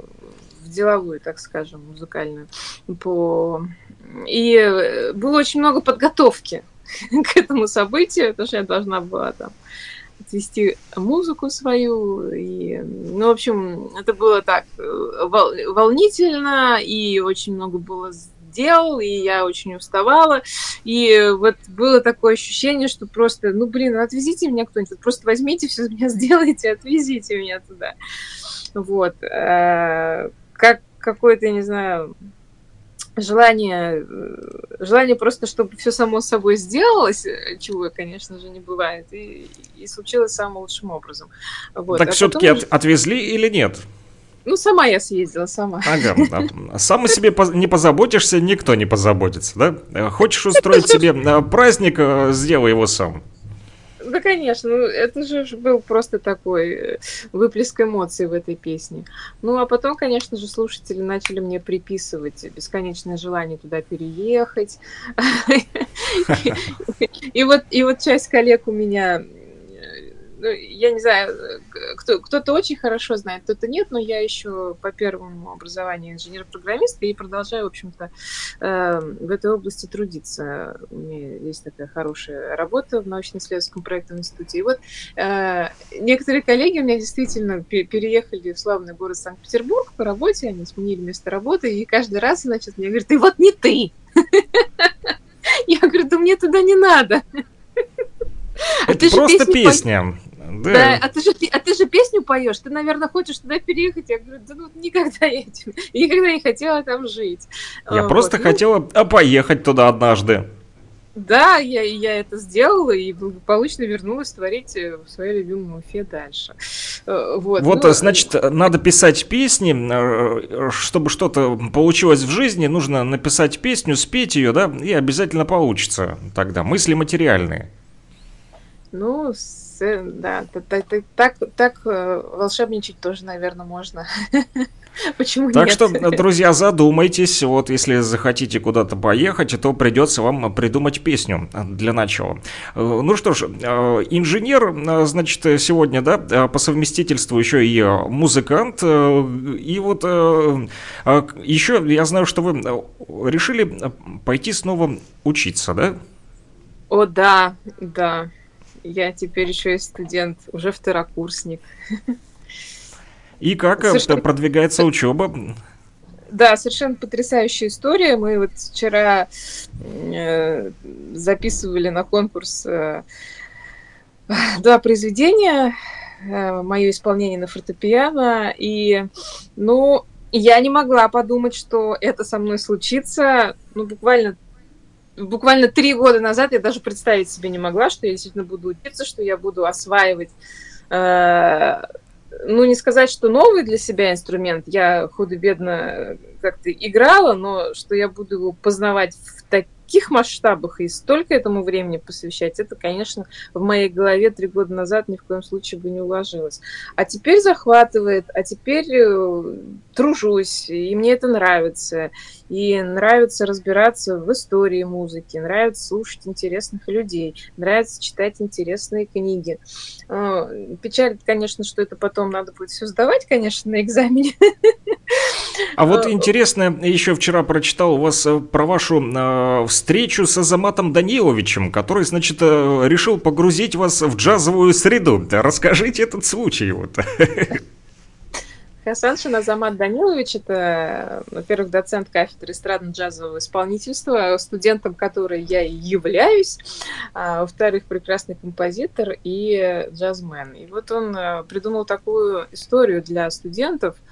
в деловую, так скажем, музыкальную, по и было очень много подготовки к этому событию, потому что я должна была там отвести музыку свою. И, ну, в общем, это было так волнительно, и очень много было дел, и я очень уставала. И вот было такое ощущение, что просто, ну, блин, ну, отвезите меня кто-нибудь, просто возьмите все меня, сделайте, отвезите меня туда. Вот. Э, как какое-то, я не знаю, желание, э, желание просто, чтобы все само собой сделалось, э, чего, конечно же, не бывает, и, и случилось самым лучшим образом. Вот. Так а все-таки от, отвезли или нет? Ну, сама я съездила, сама. Ага, да. Сам о себе не позаботишься, никто не позаботится, да? Э, хочешь устроить себе праздник, сделай его сам. Да, конечно, ну, это же был просто такой выплеск эмоций в этой песне. Ну, а потом, конечно же, слушатели начали мне приписывать бесконечное желание туда переехать. И вот, и вот часть коллег у меня ну, я не знаю, кто, кто-то очень хорошо знает, кто-то нет, но я еще по первому образованию инженер-программист и продолжаю, в общем-то, э, в этой области трудиться. У меня есть такая хорошая работа в научно-исследовательском проектном институте. И вот э, некоторые коллеги у меня действительно переехали в славный город Санкт-Петербург по работе, они сменили место работы, и каждый раз, значит, мне говорят, ты вот не ты! Я говорю, да мне туда не надо. Это просто песня. Да. да, а ты же а ты же песню поешь, ты, наверное, хочешь туда переехать. Я говорю, да ну никогда я этим, никогда не хотела там жить. Я вот. просто ну, хотела а, поехать туда однажды. Да, я, я это сделала и благополучно вернулась творить э, в своей любимом Уфе дальше. Э, вот, вот ну, значит, надо писать песни, э, чтобы что-то получилось в жизни, нужно написать песню, спеть ее, да, и обязательно получится тогда. Мысли материальные. Ну, да, так, так, так, так волшебничать тоже, наверное, можно. Почему так нет? что, друзья, задумайтесь, вот если захотите куда-то поехать, то придется вам придумать песню для начала. Ну что ж, инженер, значит, сегодня, да, по совместительству еще и музыкант, и вот еще я знаю, что вы решили пойти снова учиться, да? О, да, да. Я теперь еще и студент, уже второкурсник. И как э, совершенно... продвигается учеба? Да, совершенно потрясающая история. Мы вот вчера э, записывали на конкурс э, два произведения, э, мое исполнение на фортепиано, и, ну, я не могла подумать, что это со мной случится, ну, буквально буквально три года назад я даже представить себе не могла, что я действительно буду учиться, что я буду осваивать э, ну, не сказать, что новый для себя инструмент, я худо-бедно как-то играла, но что я буду его познавать таких масштабах и столько этому времени посвящать, это, конечно, в моей голове три года назад ни в коем случае бы не уложилось. А теперь захватывает, а теперь э, тружусь, и мне это нравится. И нравится разбираться в истории музыки, нравится слушать интересных людей, нравится читать интересные книги. Э, печалит, конечно, что это потом надо будет все сдавать, конечно, на экзамене. А вот э, интересно, еще вчера прочитал у вас про вашу встречу с Азаматом Даниловичем, который, значит, э, решил погрузить вас в джазовую среду. Расскажите этот случай. Вот. Хасаншин Азамат Данилович – это, во-первых, доцент кафедры эстрадно-джазового исполнительства, студентом которой я и являюсь, а, во-вторых, прекрасный композитор и джазмен. И вот он э, придумал такую историю для студентов –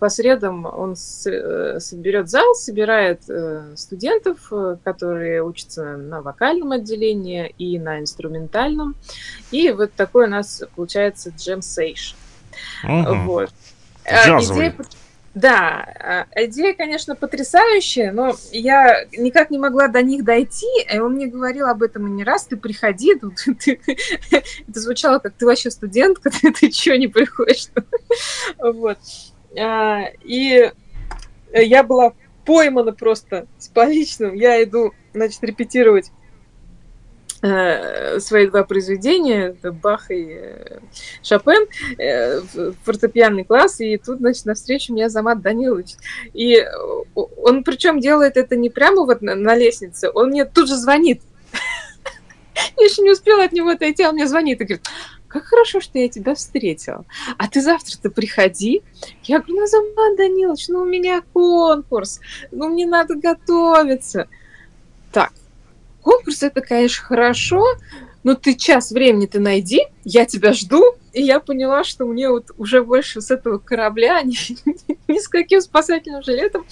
по средам он соберет зал, собирает э, студентов, э, которые учатся на вокальном отделении и на инструментальном. И вот такой у нас получается джем-сейшн. Угу. Вот. А, идея, да, а, идея, конечно, потрясающая, но я никак не могла до них дойти, и он мне говорил об этом и не раз, ты приходи, ты, это звучало как ты вообще студентка, ты, ты чего не приходишь? Вот. А, и я была поймана просто с поличным. Я иду, значит, репетировать Э, свои два произведения, это Бах и э, Шопен, э, фортепианный класс, и тут, значит, навстречу мне Замат Данилович. И он причем делает это не прямо вот на, на лестнице, он мне тут же звонит. Я еще не успела от него отойти, а он мне звонит и говорит, как хорошо, что я тебя встретила. А ты завтра-то приходи. Я говорю, ну, Замат Данилович, ну, у меня конкурс, ну, мне надо готовиться. Так, конкурс это, конечно, хорошо, но ты час времени ты найди, я тебя жду, и я поняла, что мне вот уже больше с этого корабля ни, ни с каким спасательным жилетом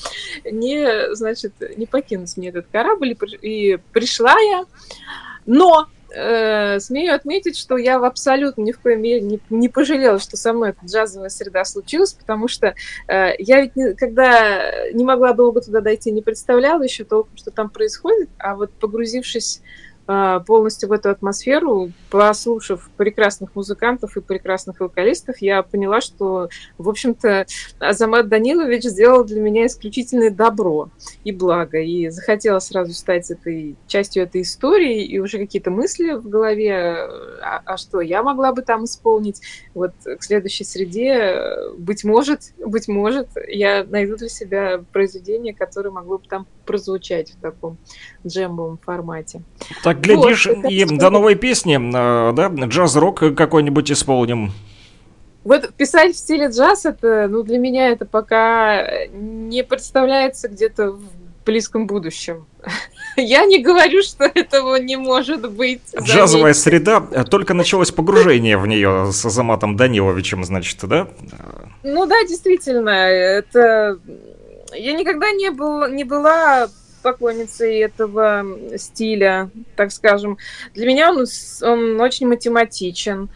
не, значит, не покинуть мне этот корабль. И пришла я, но э, смею отметить, что я в абсолютно ни в коей мере не, не пожалела, что со мной эта джазовая среда случилась, потому что э, я ведь, не, когда не могла долго туда дойти, не представляла еще толком, что там происходит, а вот погрузившись полностью в эту атмосферу, послушав прекрасных музыкантов и прекрасных вокалистов, я поняла, что, в общем-то, Азамат Данилович сделал для меня исключительное добро и благо. И захотела сразу стать этой частью этой истории, и уже какие-то мысли в голове, а, а что я могла бы там исполнить. Вот к следующей среде, быть может, быть может, я найду для себя произведение, которое могло бы там прозвучать в таком джембовом формате. Так, глядишь, вот, и до новой песни, э, да, джаз-рок какой-нибудь исполним. Вот писать в стиле джаз, это, ну, для меня это пока не представляется где-то в близком будущем. Я не говорю, что этого не может быть. Джазовая среда, только началось погружение в нее с Азаматом Даниловичем, значит, да? Ну да, действительно, это... Я никогда не, был, не была поклонницей этого стиля, так скажем. Для меня он, он очень математичен.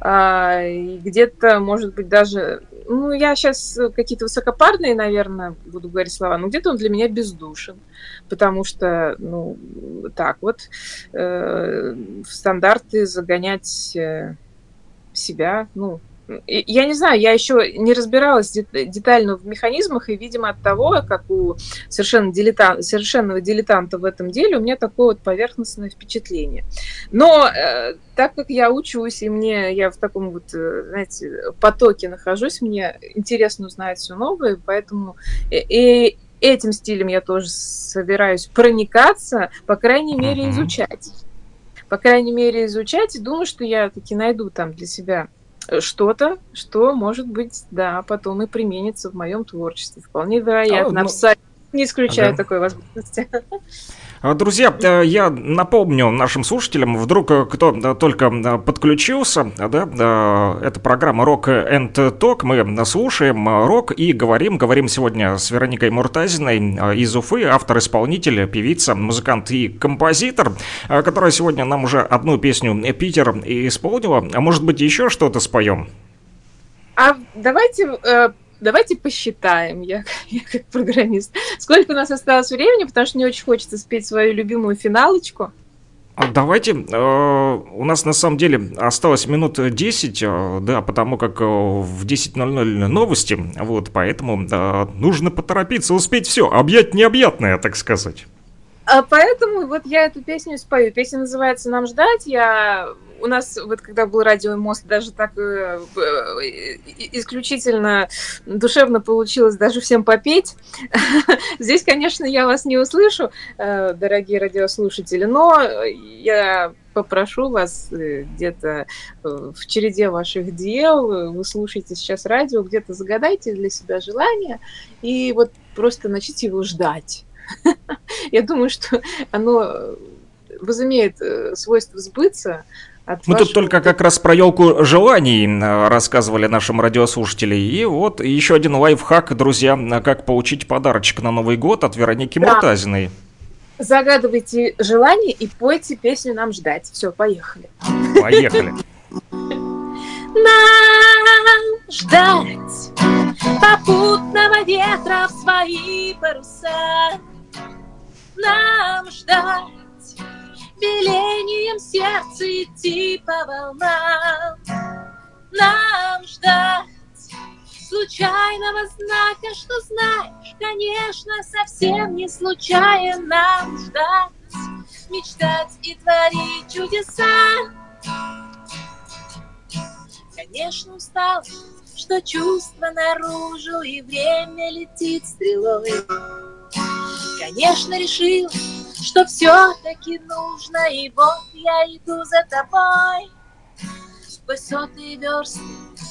А, где-то, может быть, даже... Ну, я сейчас какие-то высокопарные, наверное, буду говорить слова, но где-то он для меня бездушен. Потому что, ну, так вот, э, в стандарты загонять э, себя, ну, я не знаю, я еще не разбиралась детально в механизмах, и, видимо, от того, как у совершенно дилетан, совершенного дилетанта в этом деле, у меня такое вот поверхностное впечатление. Но э, так как я учусь, и мне, я в таком вот, э, знаете, потоке нахожусь, мне интересно узнать все новое, поэтому и, и этим стилем я тоже собираюсь проникаться, по крайней мере, изучать. По крайней мере, изучать, и думаю, что я таки найду там для себя что-то, что, может быть, да, потом и применится в моем творчестве. Вполне вероятно. А, ну... Абсолютно не исключаю ага. такой возможности. А, друзья, э, я напомню нашим слушателям, вдруг э, кто только э, подключился, да, это программа Rock and Talk, мы слушаем рок и говорим, говорим сегодня с Вероникой Муртазиной из Уфы, автор-исполнитель, певица, музыкант и композитор, которая сегодня нам уже одну песню «Питер» исполнила, а может быть еще что-то споем? А давайте Давайте посчитаем, я, я как программист. Сколько у нас осталось времени, потому что мне очень хочется спеть свою любимую финалочку. А давайте, э, у нас на самом деле осталось минут 10, э, да, потому как э, в 10.00 новости, вот, поэтому э, нужно поторопиться, успеть все, объять необъятное, так сказать. А поэтому вот я эту песню спою. Песня называется «Нам ждать». Я у нас, вот когда был радио мост, даже так э, э, исключительно душевно получилось даже всем попеть. Здесь, конечно, я вас не услышу, э, дорогие радиослушатели, но я попрошу вас э, где-то э, в череде ваших дел, вы слушаете сейчас радио, где-то загадайте для себя желание и вот просто начните его ждать. Я думаю, что оно возымеет э, свойство сбыться. Мы вашего... тут только как раз про елку желаний э, рассказывали нашим радиослушателям. И вот еще один лайфхак, друзья, как получить подарочек на Новый год от Вероники да. Муртазиной. Загадывайте желание и пойте песню «Нам ждать». Все, поехали. Поехали. Нам ждать попутного ветра в свои паруса нам ждать, Белением сердца идти по волнам. Нам ждать случайного знака, что знаешь, конечно, совсем не случайно нам ждать мечтать и творить чудеса. Конечно, устал, что чувство наружу, и время летит стрелой. Конечно, решил, что все-таки нужно, и вот я иду за тобой. Высоты верст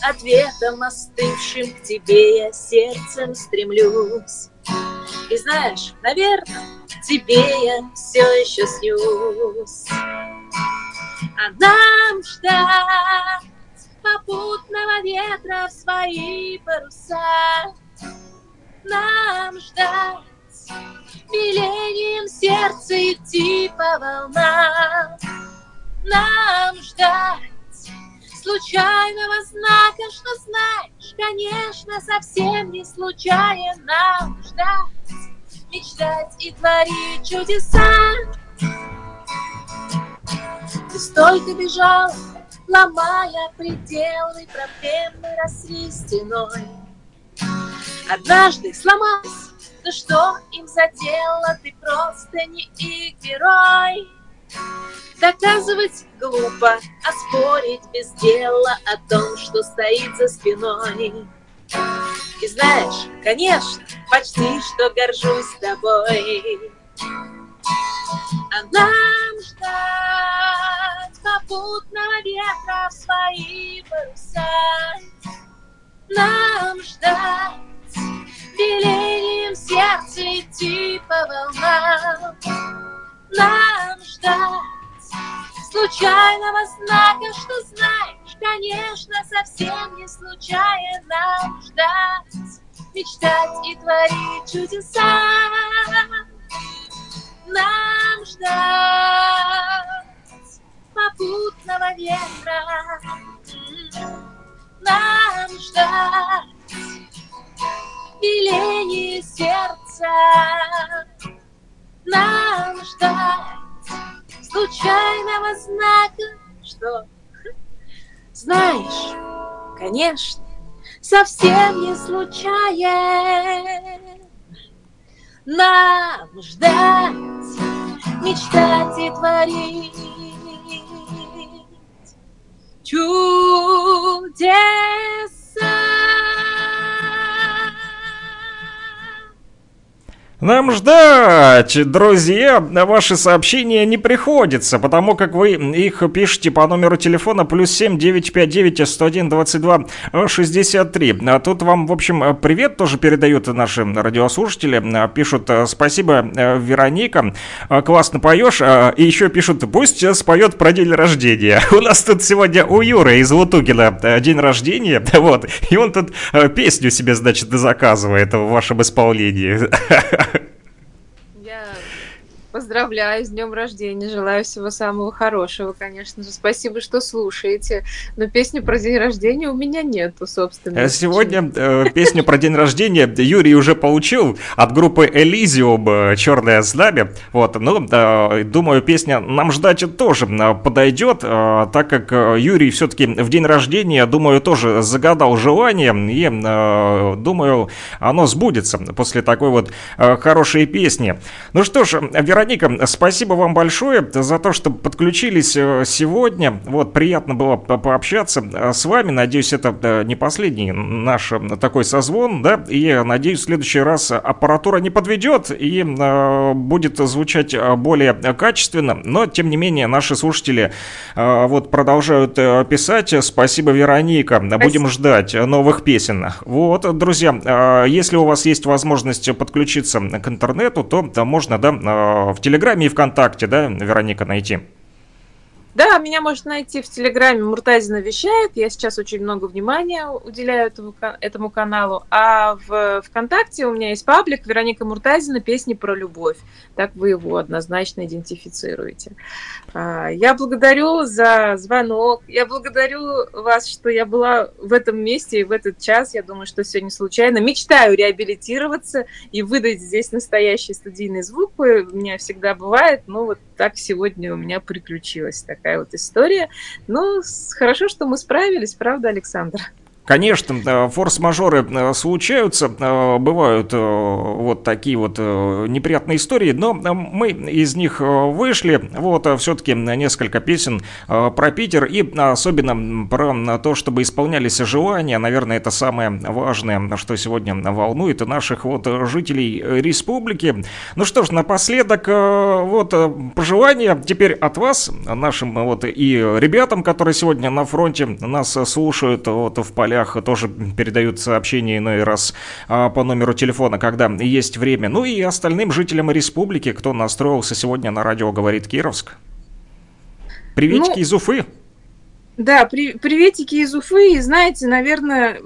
ответом остывшим к тебе я сердцем стремлюсь. И знаешь, наверное, тебе я все еще снюсь. А нам ждать попутного ветра в свои паруса. Нам ждать Велением сердца идти по волнам. Нам ждать случайного знака, что знаешь, конечно, совсем не случайно ждать, мечтать и творить чудеса. Ты столько бежал, ломая пределы, проблемы росли стеной. Однажды сломался, да что им задело, ты просто не их герой. Доказывать глупо, а спорить без дела о том, что стоит за спиной. И знаешь, конечно, почти что горжусь тобой. А нам ждать попутного ветра в свои паруса. Нам ждать велением сердца идти по волнам. Нам ждать случайного знака, что знаешь, конечно, совсем не случайно ждать, мечтать и творить чудеса. Нам ждать попутного ветра, нам ждать веление сердца, нам ждать случайного знака, что, знаешь, конечно, совсем не случайно нам ждать, мечтать и творить чудеса. Нам ждать, друзья, ваши сообщения не приходится, потому как вы их пишете по номеру телефона плюс 7 959 101 22 63. А тут вам, в общем, привет тоже передают наши радиослушатели. Пишут спасибо, Вероника, классно поешь. И еще пишут, пусть споет про день рождения. У нас тут сегодня у Юры из Лутугина день рождения, вот, и он тут песню себе, значит, заказывает в вашем исполнении. yeah. Поздравляю с днем рождения, желаю всего самого хорошего, конечно же. Спасибо, что слушаете. Но песни про день рождения у меня нету, собственно. Э, сегодня э, песню про день рождения Юрий уже получил от группы Elysium э, «Черное знамя». Вот, ну, э, думаю, песня «Нам ждать» тоже э, подойдет, э, так как Юрий все-таки в день рождения, думаю, тоже загадал желание, и, э, думаю, оно сбудется после такой вот э, хорошей песни. Ну что ж, Вероника Вероника, спасибо вам большое за то, что подключились э, сегодня. Вот, приятно было пообщаться э, с вами. Надеюсь, это э, не последний наш такой созвон, да, и надеюсь, в следующий раз аппаратура не подведет и будет звучать более качественно. Но, тем не менее, наши слушатели вот продолжают писать. Спасибо, Вероника. Спасибо. Будем ждать новых песен. Вот, друзья, если у вас есть возможность подключиться к интернету, то можно, да, в Телеграме и ВКонтакте, да, Вероника, найти? Да, меня можно найти в Телеграме Муртазина вещает. Я сейчас очень много внимания уделяю этому, этому каналу. А в ВКонтакте у меня есть паблик Вероника Муртазина «Песни про любовь». Так вы его однозначно идентифицируете. А, я благодарю за звонок. Я благодарю вас, что я была в этом месте и в этот час. Я думаю, что все не случайно. Мечтаю реабилитироваться и выдать здесь настоящий студийный звук. У меня всегда бывает. Но вот так сегодня у меня приключилось. Так такая вот история. Ну, хорошо, что мы справились, правда, Александр? Конечно, форс-мажоры э, случаются, э, бывают э, вот такие вот неприятные истории, но мы из них вышли. Вот все-таки несколько песен про Питер и особенно про то, чтобы исполнялись желания. Наверное, это самое важное, что сегодня волнует наших вот жителей республики. Ну что ж, напоследок вот пожелания теперь от вас, нашим вот и ребятам, которые сегодня на фронте нас слушают вот в полях полях тоже передают сообщения иной раз а, по номеру телефона, когда есть время. Ну и остальным жителям республики, кто настроился сегодня на радио «Говорит Кировск». Приветики ну, из Уфы. Да, при, приветики из Уфы. И знаете, наверное,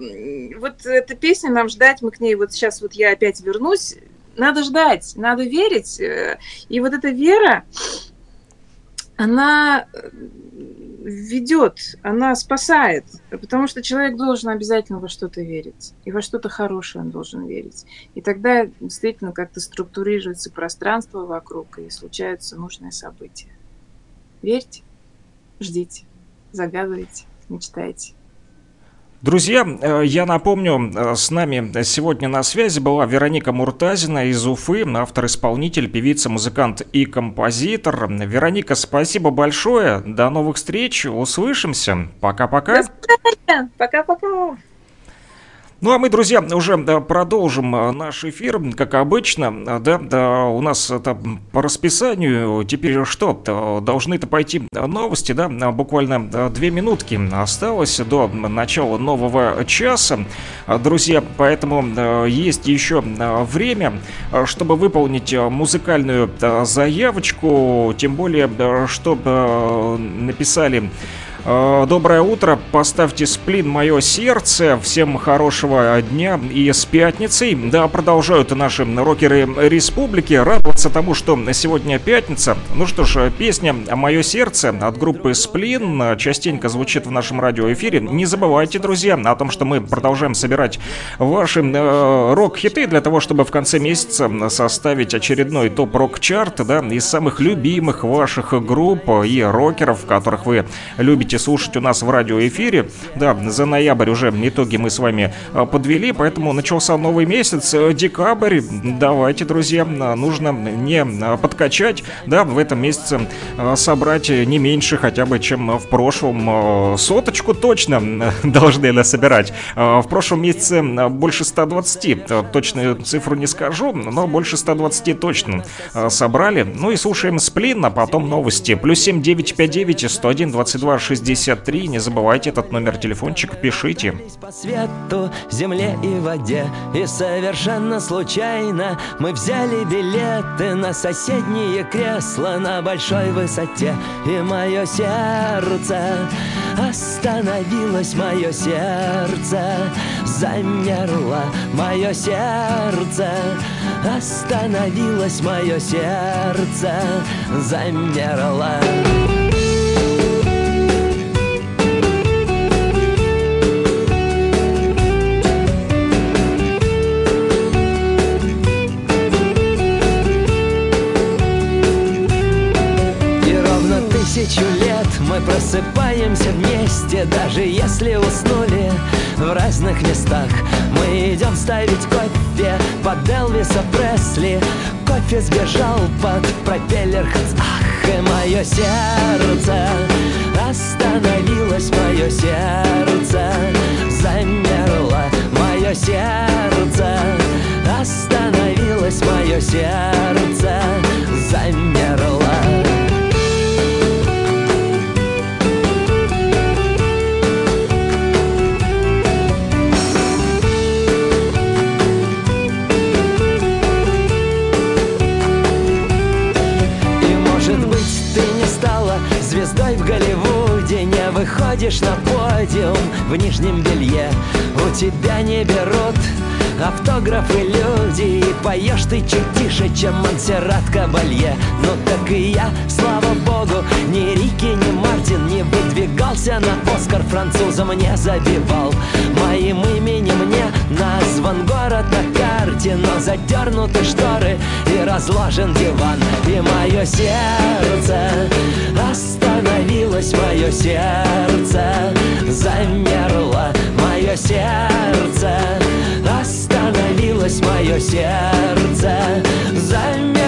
вот эта песня нам ждать, мы к ней вот сейчас вот я опять вернусь. Надо ждать, надо верить. Э, и вот эта вера, она ведет, она спасает, потому что человек должен обязательно во что-то верить, и во что-то хорошее он должен верить. И тогда действительно как-то структурируется пространство вокруг, и случаются нужные события. Верьте, ждите, загадывайте, мечтайте. Друзья, э, я напомню, э, с нами сегодня на связи была Вероника Муртазина из Уфы, автор-исполнитель, певица, музыкант и композитор. Вероника, спасибо большое, до новых встреч, услышимся, пока-пока. Пока-пока. Ну а мы, друзья, уже продолжим э, наш эфир, как обычно. Да, да, у нас это по расписанию. Теперь что? Должны-то пойти новости, да? Буквально две минутки осталось до начала нового часа. Друзья, поэтому есть еще время, чтобы выполнить музыкальную заявочку. Тем более, чтобы написали Э, доброе утро, поставьте сплин «Мое сердце». Всем хорошего дня и с пятницей. Да, продолжают наши рокеры республики радоваться тому, что сегодня пятница. Ну что ж, песня «Мое сердце» от группы «Сплин» частенько звучит в нашем радиоэфире. Не забывайте, друзья, о том, что мы продолжаем собирать ваши э, рок-хиты для того, чтобы в конце месяца составить очередной топ-рок-чарт да, из самых любимых ваших групп и рокеров, которых вы любите будете слушать у нас в радиоэфире. Да, за ноябрь уже итоги мы с вами а, подвели, поэтому начался новый месяц, э, декабрь. Давайте, друзья, нужно не а, подкачать, да, в этом месяце а, собрать не меньше хотя бы, чем в прошлом. Соточку точно должны насобирать. В прошлом месяце больше 120, точную цифру не скажу, но больше 120 точно собрали. Ну и слушаем сплин, а потом новости. Плюс 7 959 101 22 60 63. Не забывайте этот номер телефончика, пишите. По свету, земле и воде, и совершенно случайно мы взяли билеты на соседние кресла на большой высоте, и мое сердце остановилось, мое сердце замерло, мое сердце остановилось, мое сердце замерло. Просыпаемся вместе Даже если уснули в разных местах. Мы идем ставить кофе под Элвиса Пресли. Кофе сбежал под пропеллер Ах, и мое сердце Остановилось мое сердце Замерло. Мое сердце Остановилось мое сердце Замерло выходишь на подиум в нижнем белье. У тебя не берут автографы люди И поешь ты чуть тише, чем Монсеррат Кабалье. Ну так и я, слава богу, ни Рики, ни Мартин Не выдвигался на Оскар французом не забивал. Моим именем не назван город на карте Но задернуты шторы и разложен диван. И мое сердце остановилось, мое сердце замерло Мое сердце. Остановилось мое сердце Замерло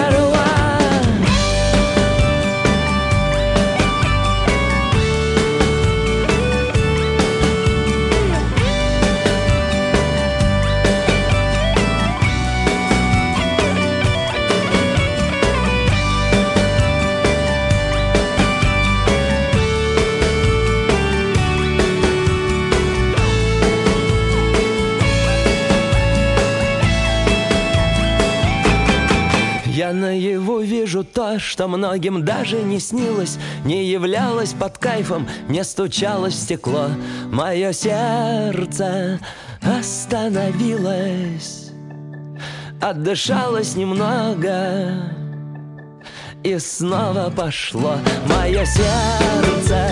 Я наяву вижу то, что многим даже не снилось Не являлось под кайфом, не стучалось в стекло. Мое сердце остановилось Отдышалось немного И снова пошло. Мое сердце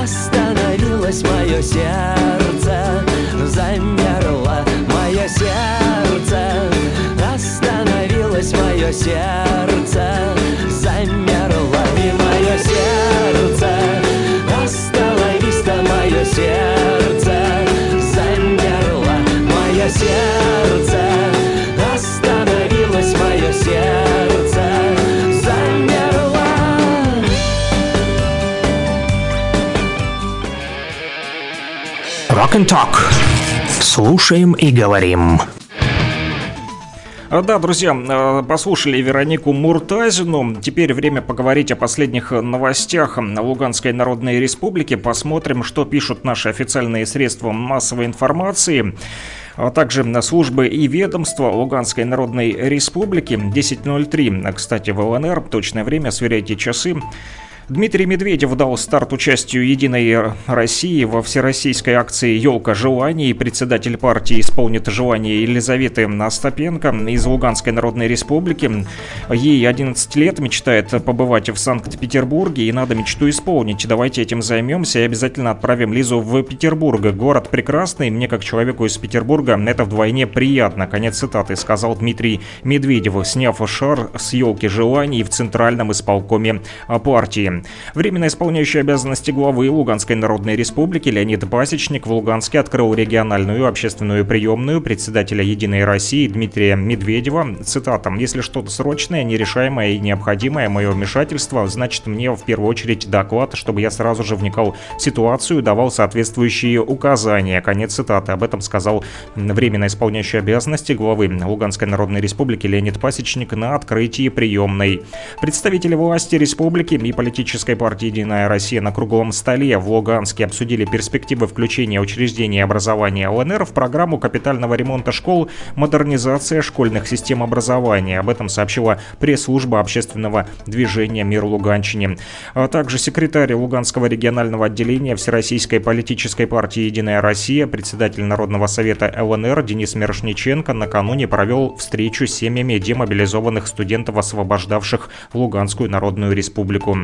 остановилось Мое сердце замерло. Мое сердце остановилось Мое сердце замерло И мое сердце остановись-то Мое сердце замерло Мое сердце остановилось Мое сердце Talk. Слушаем и говорим. А, Да, друзья, э, послушали Веронику Муртазину. Теперь время поговорить о последних новостях Луганской Народной Республики. Посмотрим, что пишут наши официальные средства массовой информации а также на службы и ведомства Луганской Народной Республики 10.03. Кстати, в ЛНР точное время, сверяйте часы. Дмитрий Медведев дал старт участию «Единой России» во всероссийской акции «Елка желаний». Председатель партии исполнит желание Елизаветы Остапенко из Луганской Народной Республики. Ей 11 лет, мечтает побывать в Санкт-Петербурге, и надо мечту исполнить. Давайте этим займемся и обязательно отправим Лизу в Петербург. Город прекрасный, мне как человеку из Петербурга это вдвойне приятно. Конец цитаты, сказал Дмитрий Медведев, сняв шар с «Елки желаний» в Центральном исполкоме партии. Временно исполняющий обязанности главы Луганской Народной Республики Леонид Пасечник в Луганске открыл региональную общественную приемную председателя «Единой России» Дмитрия Медведева. Цитата. «Если что-то срочное, нерешаемое и необходимое мое вмешательство, значит мне в первую очередь доклад, чтобы я сразу же вникал в ситуацию, давал соответствующие указания». Конец цитаты. Об этом сказал временно исполняющий обязанности главы Луганской Народной Республики Леонид Пасечник на открытии приемной. Представители власти республики и политические Политической партии «Единая Россия» на круглом столе в Луганске обсудили перспективы включения учреждений образования ЛНР в программу капитального ремонта школ «Модернизация школьных систем образования». Об этом сообщила пресс-служба общественного движения «Мир Луганщине». А также секретарь Луганского регионального отделения Всероссийской политической партии «Единая Россия», председатель Народного совета ЛНР Денис Мирошниченко накануне провел встречу с семьями демобилизованных студентов, освобождавших Луганскую Народную Республику.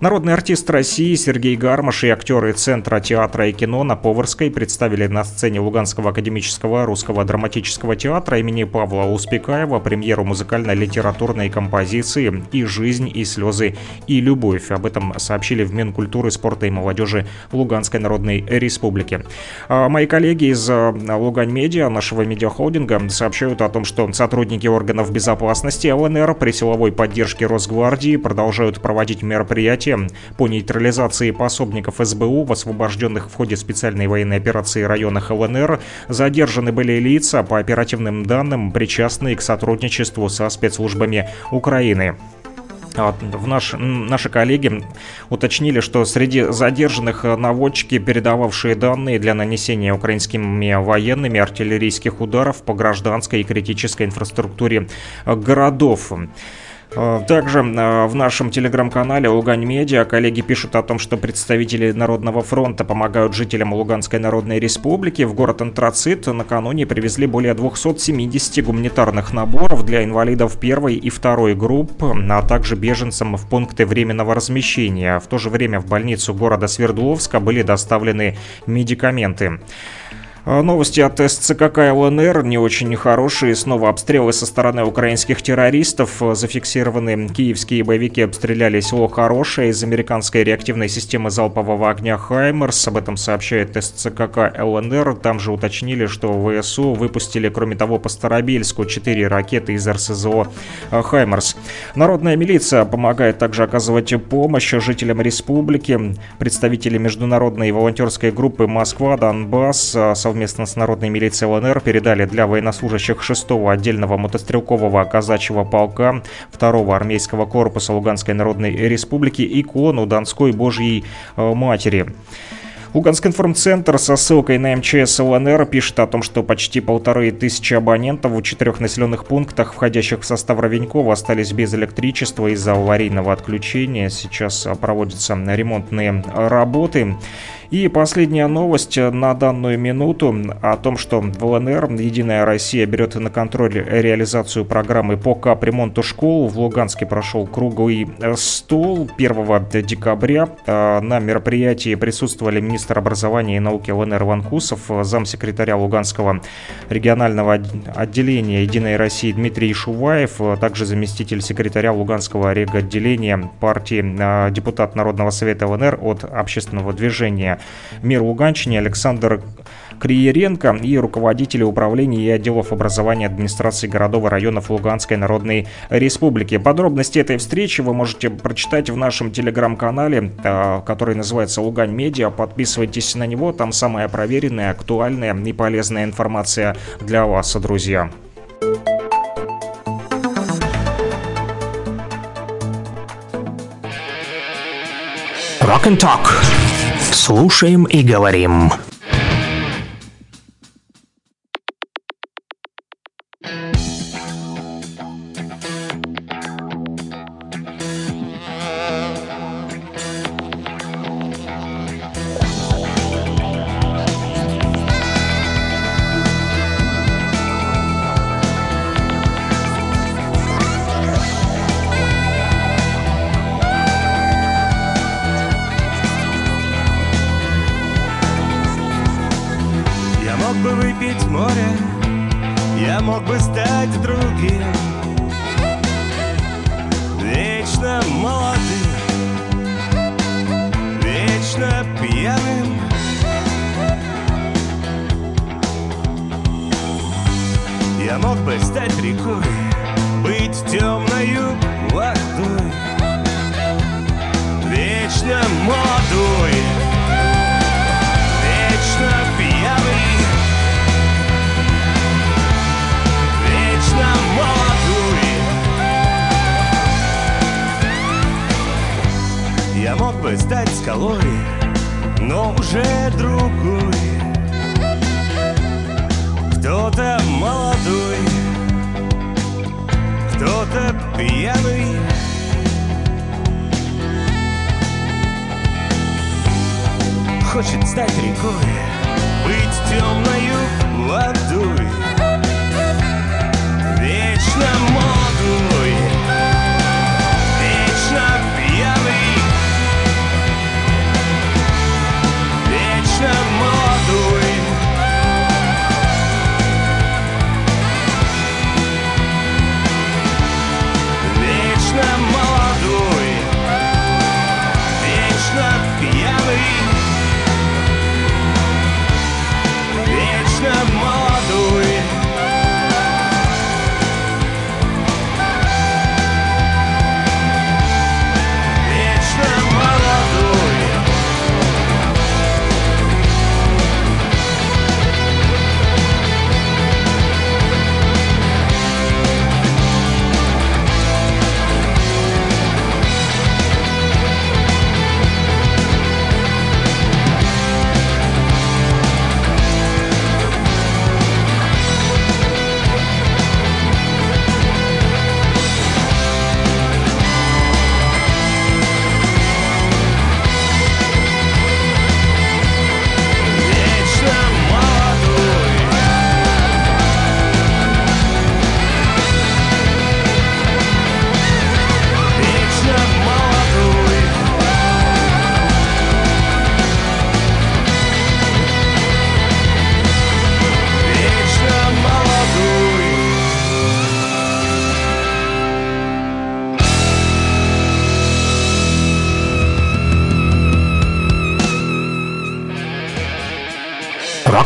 Народный артист России Сергей Гармаш и актеры Центра театра и кино на Поварской представили на сцене Луганского академического русского драматического театра имени Павла Успекаева премьеру музыкально-литературной композиции «И жизнь, и слезы, и любовь». Об этом сообщили в Минкультуры, спорта и молодежи Луганской Народной Республики. А мои коллеги из а, Лугань Медиа, нашего медиахолдинга, сообщают о том, что сотрудники органов безопасности ЛНР при силовой поддержке Росгвардии продолжают проводить мероприятия по нейтрализации пособников СБУ в освобожденных в ходе специальной военной операции районах ЛНР. Задержаны были лица, по оперативным данным, причастные к сотрудничеству со спецслужбами Украины. А В наш, наши коллеги уточнили, что среди задержанных наводчики, передававшие данные для нанесения украинскими военными артиллерийских ударов по гражданской и критической инфраструктуре городов. Э, Также э, в нашем телеграм-канале Лугань Медиа коллеги пишут о том, что представители Народного фронта помогают жителям Луганской Народной Республики. В город Антрацит накануне привезли более 270 гуманитарных наборов для инвалидов первой и второй групп, а также беженцам в пункты временного размещения. В то же время в больницу города Свердловска были доставлены медикаменты. А, новости от СЦКК ЛНР не очень хорошие. Снова обстрелы со стороны украинских террористов. Зафиксированы киевские боевики обстреляли село Хорошее из американской реактивной системы залпового огня «Хаймерс». Об этом сообщает СЦКК ЛНР. Там же уточнили, что ВСУ выпустили, кроме того, по Старобельску 4 ракеты из РСЗО «Хаймерс». Народная милиция помогает также оказывать помощь жителям республики. Представители международной волонтерской группы «Москва», «Донбасс» совместно совместно с Народной милицией ЛНР передали для военнослужащих 6-го отдельного мотострелкового казачьего полка 2-го армейского корпуса Луганской Народной Республики икону Донской Божьей э, Матери. Луганский информцентр со ссылкой на МЧС ЛНР пишет о том, что почти полторы тысячи абонентов в четырех населенных пунктах, входящих в состав Ровенькова, остались без электричества из-за аварийного отключения. Сейчас проводятся ремонтные работы. И последняя новость на данную минуту о том, что в ЛНР Единая Россия берет на контроль реализацию программы по капремонту школ. В Луганске прошел круглый стол 1 декабря. А, на мероприятии присутствовали министр образования и науки ЛНР Ванкусов, замсекретаря Луганского регионального отделения Единой России Дмитрий Шуваев, а также заместитель секретаря Луганского реготделения партии депутат Народного совета ЛНР от общественного движения «Мир Луганщине» Александр Криеренко и руководители управления и отделов образования администрации городов и районов Луганской Народной Республики. Подробности этой встречи вы можете прочитать в нашем телеграм-канале, э, который называется Лугань Медиа. Подписывайтесь на него, там самая проверенная, актуальная и полезная информация для вас, друзья. Rock and Talk. Слушаем и говорим.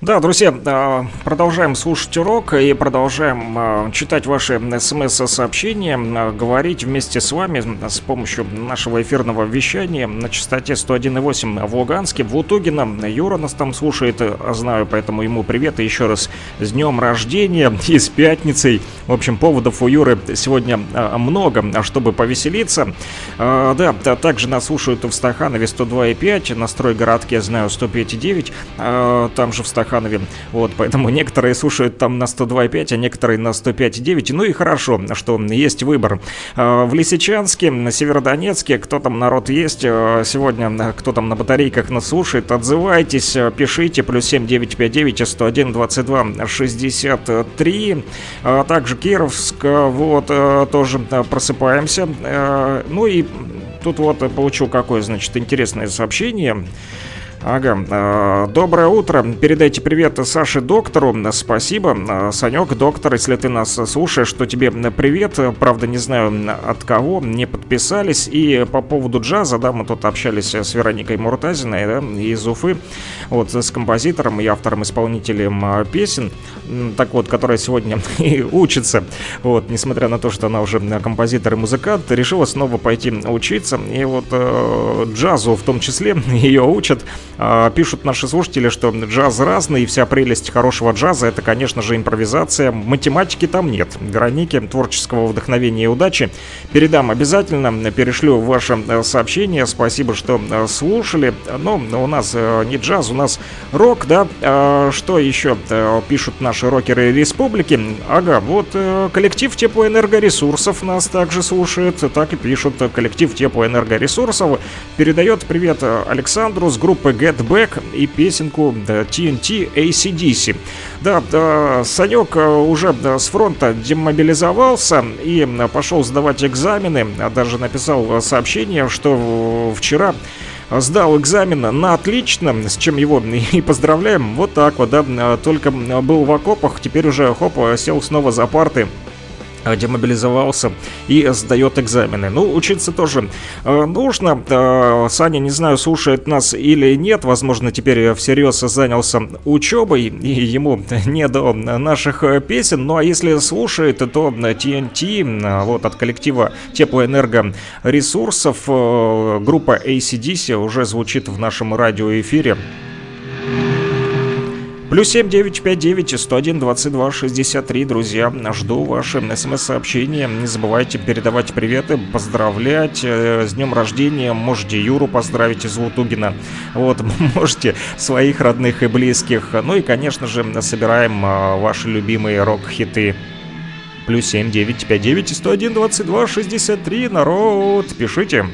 Да, друзья, а, продолжаем слушать урок и продолжаем а, читать ваши смс-сообщения, а, говорить вместе с вами с помощью нашего эфирного вещания на частоте 101.8 в Луганске, в Лутугино. Юра нас там слушает, знаю, поэтому ему привет и еще раз с днем рождения и с пятницей. В общем, поводов у Юры сегодня много, чтобы повеселиться. Да, также нас слушают в Стаханове 102.5, на стройгородке, знаю, 105.9, там же в Стаханове Стаханове. Вот, поэтому некоторые слушают там на 102,5, а некоторые на 105,9. Ну и хорошо, что есть выбор. А, в Лисичанске, на Северодонецке, кто там народ есть, а, сегодня кто там на батарейках нас слушает, отзывайтесь, пишите, плюс 7959 101 22 63. Также Кировск, вот, тоже просыпаемся. Ну и тут вот получил какое, значит, интересное сообщение. Ага. А, доброе утро. Передайте привет Саше доктору. Спасибо. А, Санек, доктор, если ты нас слушаешь, что тебе привет. Правда, не знаю от кого. Не подписались. И по поводу джаза, да, мы тут общались с Вероникой Муртазиной, да, из Уфы. Вот, с композитором и автором-исполнителем а, песен. Так вот, которая сегодня и учится. Вот, несмотря на то, что она уже композитор и музыкант, решила снова пойти учиться. И вот э, джазу в том числе ее учат. А, пишут наши слушатели, что джаз разный, и вся прелесть хорошего джаза это, конечно же, импровизация. Математики там нет. Веронике творческого вдохновения и удачи передам обязательно, перешлю ваше э, сообщение. Спасибо, что э, слушали. Но у нас э, не джаз, у нас рок, да. А, что еще пишут наши рокеры республики? Ага, вот коллектив теплоэнергоресурсов нас также слушает. Так и пишут. Коллектив теплоэнергоресурсов передает привет Александру с группы Г Get Back и песенку TNT ACDC. Да, да Санек э, уже с фронта демобилизовался и пошел сдавать экзамены, а даже написал сообщение, что вчера сдал экзамен на отлично, с чем его и поздравляем. Вот так вот, да, только был в окопах, теперь уже хоп, сел снова за парты Э, демобилизовался и сдает экзамены. Ну, учиться тоже э, нужно. Э, Саня, не знаю, слушает нас или нет. Возможно, теперь всерьез занялся учебой, и ему не до наших песен. Ну, а если слушает, то TNT, вот от коллектива теплоэнергоресурсов, группа ACDC уже звучит в нашем радиоэфире. Плюс 7959 101 22 63, друзья, жду ваши смс-сообщения. Не забывайте передавать приветы, поздравлять э, с днем рождения. Можете Юру поздравить из Лутугина. Вот, можете своих родных и близких. Ну и, конечно же, собираем э, ваши любимые рок-хиты. Плюс 7959 101 22 63, народ. Пишите.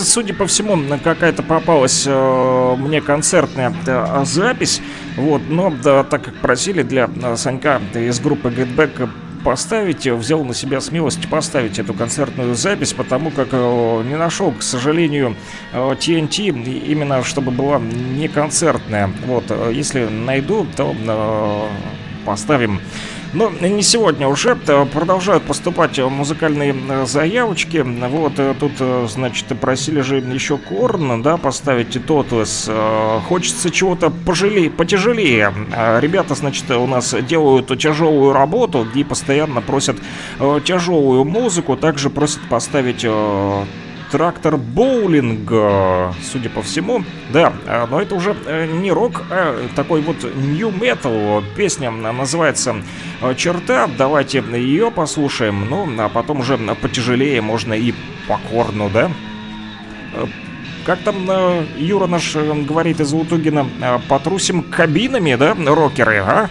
Это, судя по всему, какая-то попалась э, мне концертная э, запись. Вот, но да, так как просили для э, Санька из группы Get Back поставить, взял на себя смелость поставить эту концертную запись, потому как э, не нашел, к сожалению, э, TNT, именно чтобы была не концертная. Вот, э, если найду, то э, поставим Но не сегодня уже продолжают поступать музыкальные заявочки. Вот тут, значит, просили же еще Корн, да, поставить Тотлес. Хочется чего-то пожалее, потяжелее. Ребята, значит, у нас делают тяжелую работу и постоянно просят тяжелую музыку. Также просят поставить трактор боулинг, судя по всему. Да, но это уже э, не рок, а такой вот new metal. Песня называется «Черта». Давайте ее послушаем. Ну, а потом уже потяжелее можно и покорну, да? Э, как там э, Юра наш говорит из Лутугина, потрусим кабинами, да, рокеры, а?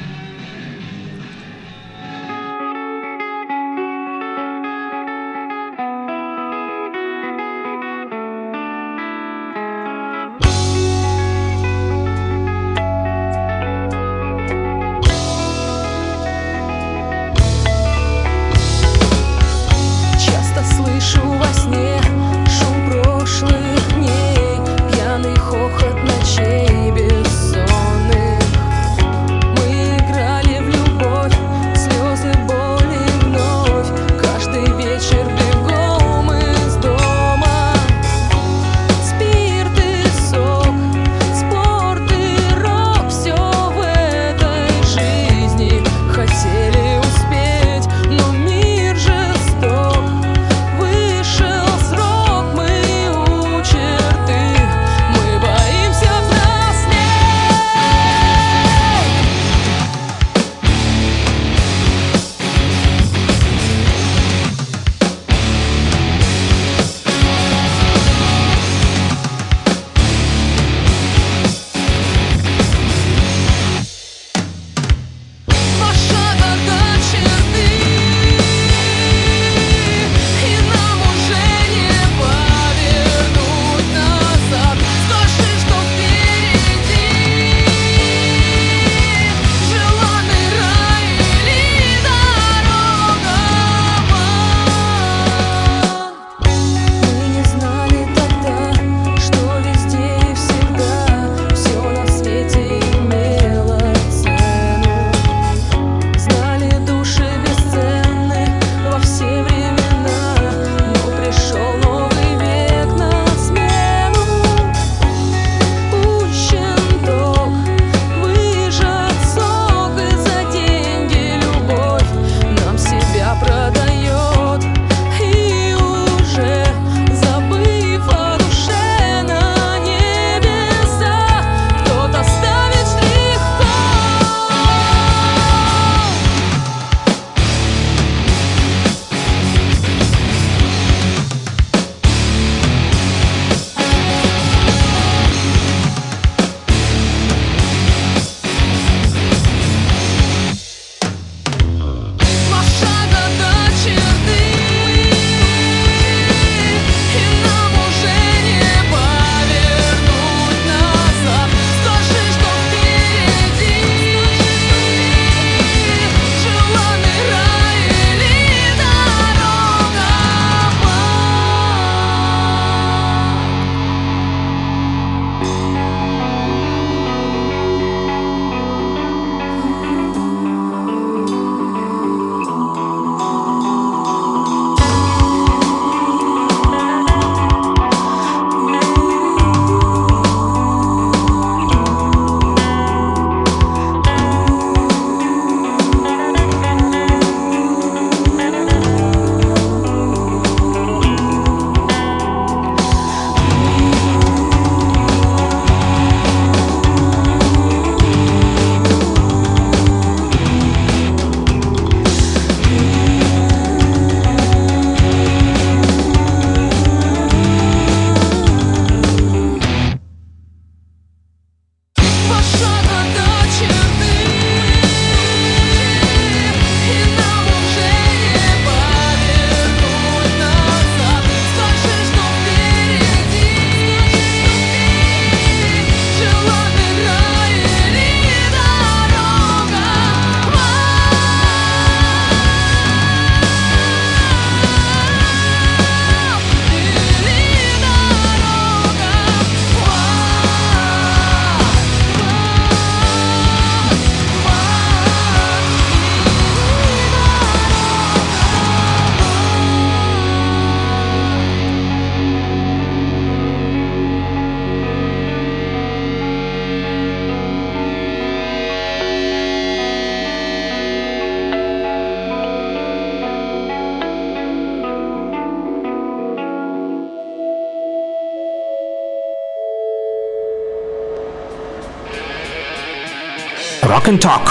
And Talk.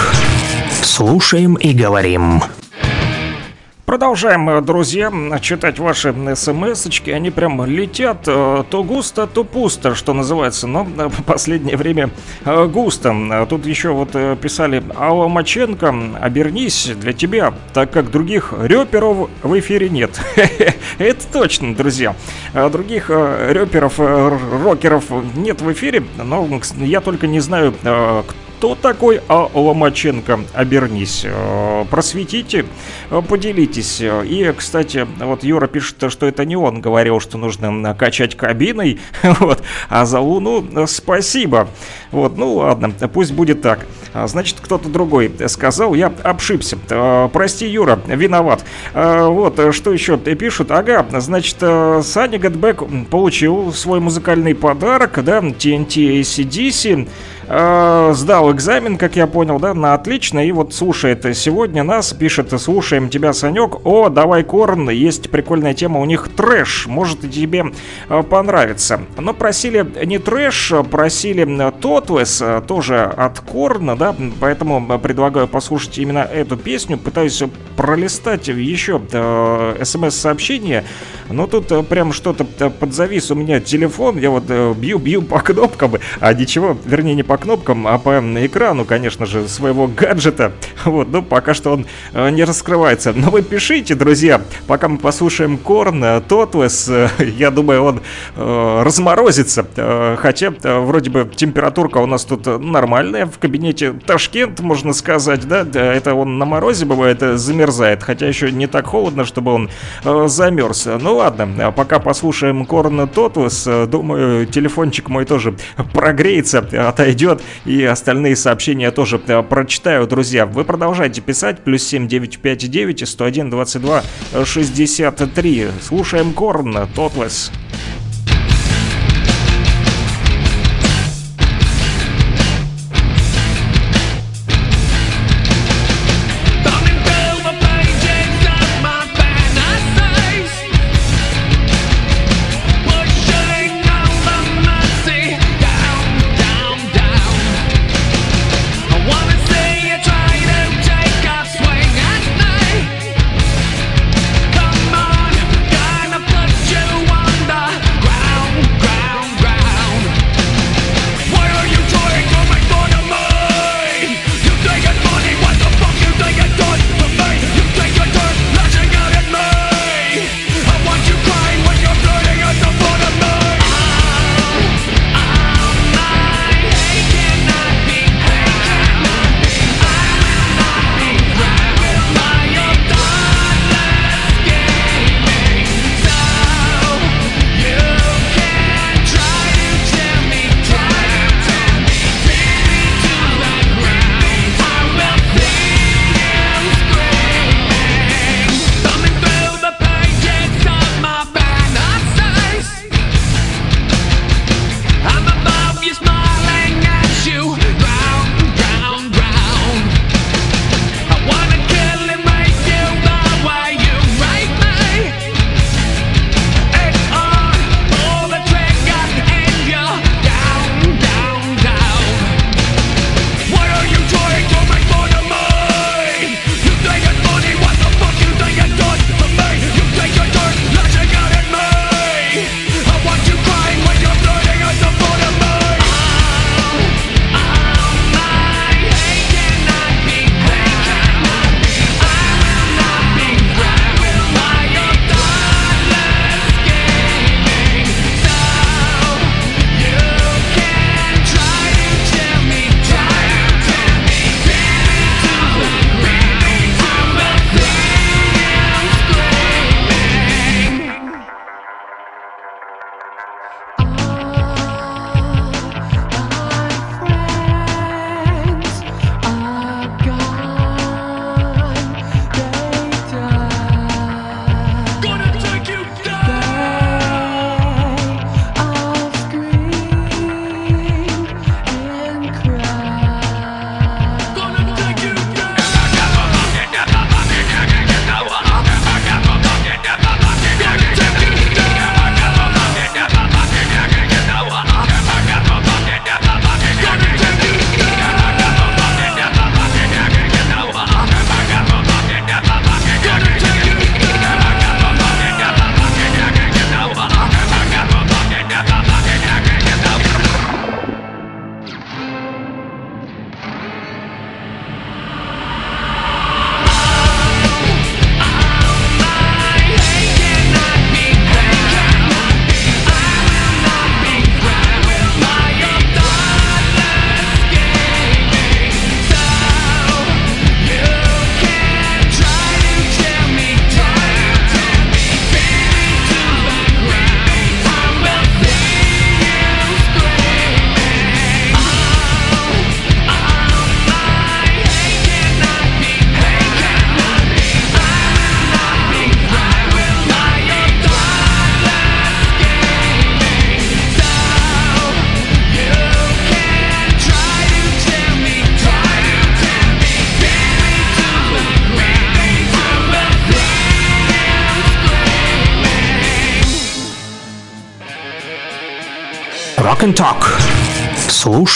Слушаем и говорим. Продолжаем, э, друзья, читать ваши смс-очки. Они прям летят э, то густо, то пусто, что называется. Но э, в последнее время густо. Тут еще вот писали Алла Маченко, обернись для тебя, так как других рэперов в эфире нет. Это точно, друзья. Других рэперов, рокеров нет в эфире, но я только не знаю, кто такой А. Ломаченко? Обернись, э, просветите, э, поделитесь. И, кстати, вот Юра пишет, что это не он говорил, что нужно качать кабиной, вот, а за Луну спасибо. Вот, ну ладно, пусть будет так. А, значит, кто-то другой сказал, я обшибся. Э, прости, Юра, виноват. Вот, что еще пишут? Ага, значит, Саня Гэтбэк получил свой музыкальный подарок, да, TNT ACDC, э, сдал экзамен, как я понял, да, на отлично, и вот слушает сегодня нас, пишет, слушаем тебя, Санек, о, давай Корн, есть прикольная тема, у них трэш, может тебе э, понравится. Но просили не трэш, просили Тотлес, э, тоже от Корна, да, поэтому предлагаю послушать именно эту песню, пытаюсь пролистать еще э, смс-сообщение, но тут э, прям что-то э, подзавис у меня телефон, я вот бью-бью по кнопкам, а ничего, вернее не по кнопкам, а по экрану, конечно же, своего гаджета. Вот, но пока что он э, не раскрывается. Но вы пишите, друзья, пока мы послушаем Корн, э, Тотлес, э, я думаю, он э, разморозится. Э, хотя, э, вроде бы, температурка у нас тут нормальная. В кабинете Ташкент, можно сказать, да, это он на морозе бывает, замерзает. Хотя еще не так холодно, чтобы он э, замерз. Ну ладно, пока послушаем Корн Тотлес, думаю, телефончик мой тоже прогреется, отойдет идет. И остальные сообщения тоже э, прочитаю, друзья. Вы продолжайте писать. Плюс 7 959 101 22 63. Слушаем Корн, Тотлес.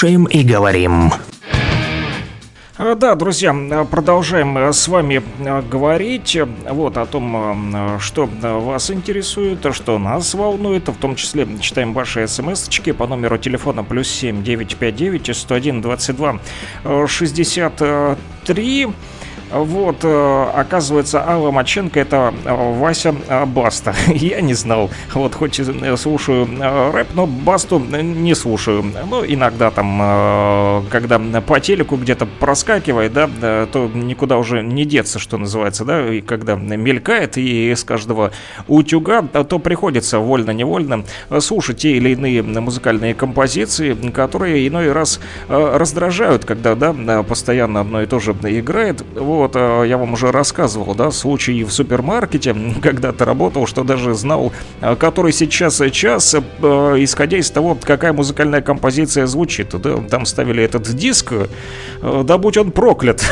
Слушаем и говорим. А, да, друзья, продолжаем э, с вами э, говорить вот о том, э, что вас интересует, что нас волнует, в том числе читаем ваши смс-очки по номеру телефона плюс 7 959 101 22 63. Вот, э, оказывается, Алла Маченко это э, Вася э, Баста. Я не знал. Вот, хоть слушаю рэп, но Басту не слушаю. Ну, иногда там, когда по телеку где-то проскакивает, да, то никуда уже не деться, что называется, да, и когда мелькает, и с каждого утюга, то приходится вольно-невольно слушать те или иные музыкальные композиции, которые иной раз раздражают, когда, да, постоянно одно и то же играет. Вот, вот э, я вам уже рассказывал, да, случай в супермаркете, когда ты работал, что даже знал, э, который сейчас час, э, исходя из того, какая музыкальная композиция звучит. Да, там ставили этот диск, да будь он проклят.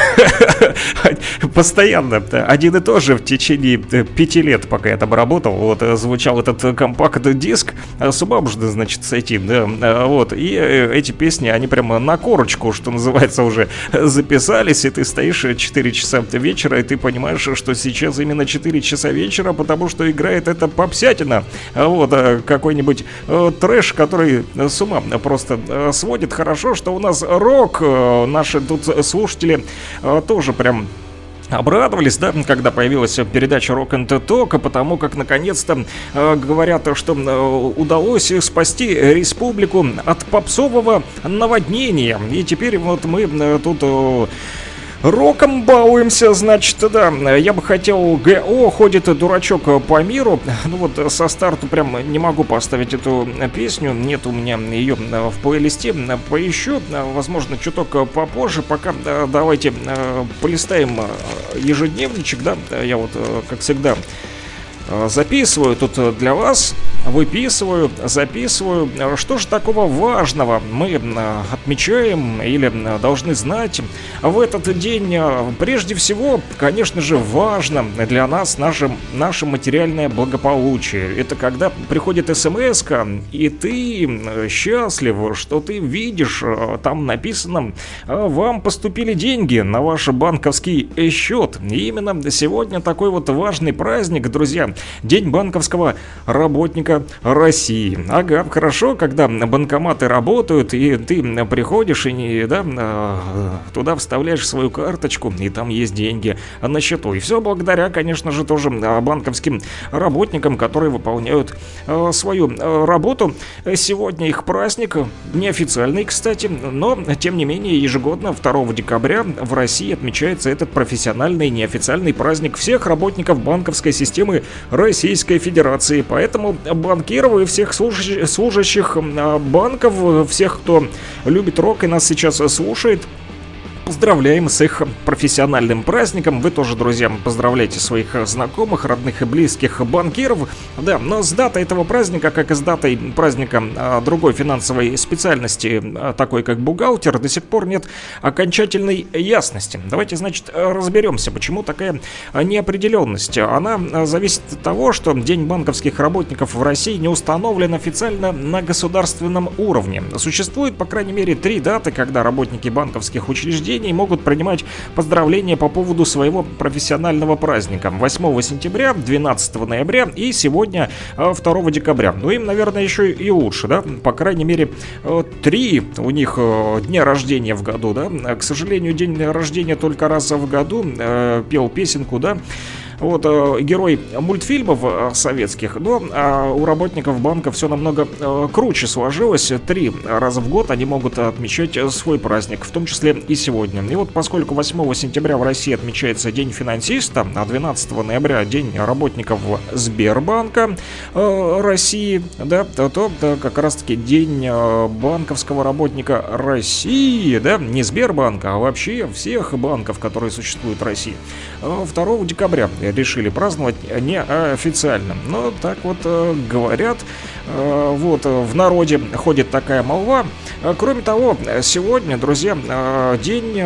Постоянно. Один и тот же в течение пяти лет, пока я там работал, вот, звучал этот компакт-диск. С ума можно, значит, сойти, да, вот. И эти песни, они прямо на корочку, что называется, уже записались, и ты стоишь 4 часа вечера, и ты понимаешь, что сейчас именно 4 часа вечера, потому что играет это попсятина. Вот, а какой-нибудь э, трэш, который с ума просто э, сводит. Хорошо, что у нас рок, э, наши тут слушатели э, тоже прям обрадовались, да, когда появилась передача Rock and Talk, потому как наконец-то э, говорят, что э, удалось спасти республику от попсового наводнения. И теперь вот мы э, тут... Э, Роком балуемся, значит, да. Я бы хотел ГО, ходит дурачок по миру. Ну вот со старту прям не могу поставить эту песню. Нет у меня ее в плейлисте. Поищу, возможно, чуток попозже. Пока давайте полистаем ежедневничек, да. Я вот, как всегда, записываю тут для вас выписываю, записываю. Что же такого важного мы э, отмечаем или э, должны знать в этот день? Э, прежде всего, конечно же, важно для нас наше, наше материальное благополучие. Это когда приходит смс и ты счастлив, что ты видишь, там написано, вам поступили деньги на ваш банковский счет. И именно сегодня такой вот важный праздник, друзья. День банковского работника России. Ага, хорошо, когда банкоматы работают, и ты приходишь и не, да, а, туда вставляешь свою карточку, и там есть деньги на счету. И все благодаря, конечно же, тоже банковским работникам, которые выполняют а, свою а, работу. Сегодня их праздник, неофициальный, кстати, но, тем не менее, ежегодно 2 декабря в России отмечается этот профессиональный неофициальный праздник всех работников банковской системы Российской Федерации. Поэтому банкиров и всех служащих а, банков, всех, кто любит рок и нас сейчас слушает. Поздравляем с их профессиональным праздником. Вы тоже, друзья, поздравляйте своих знакомых, родных и близких банкиров. Да, но с датой этого праздника, как и с датой праздника а, другой финансовой специальности, а, такой как бухгалтер, до сих пор нет окончательной ясности. Давайте, значит, разберемся, почему такая неопределенность. Она зависит от того, что День банковских работников в России не установлен официально на государственном уровне. Существует, по крайней мере, три даты, когда работники банковских учреждений заведений могут принимать поздравления по поводу своего профессионального праздника. 8 сентября, 12 ноября и сегодня 2 а, декабря. Ну, им, наверное, еще и лучше, да? По крайней мере, э, три у них э, дня рождения в году, да? К сожалению, день рождения только раз в году. Э, пел песенку, да? Вот э, герой мультфильмов э, советских, но э, у работников банка все намного э, круче сложилось. Три раза в год они могут отмечать свой праздник, в том числе и сегодня. И вот поскольку 8 сентября в России отмечается День финансиста, а 12 ноября День работников Сбербанка России, да, то, то как раз-таки День банковского работника России, да, не Сбербанка, а вообще всех банков, которые существуют в России. 2 э, декабря решили праздновать неофициально. Но так вот э, говорят, э, вот в народе ходит такая молва. Кроме того, сегодня, друзья, день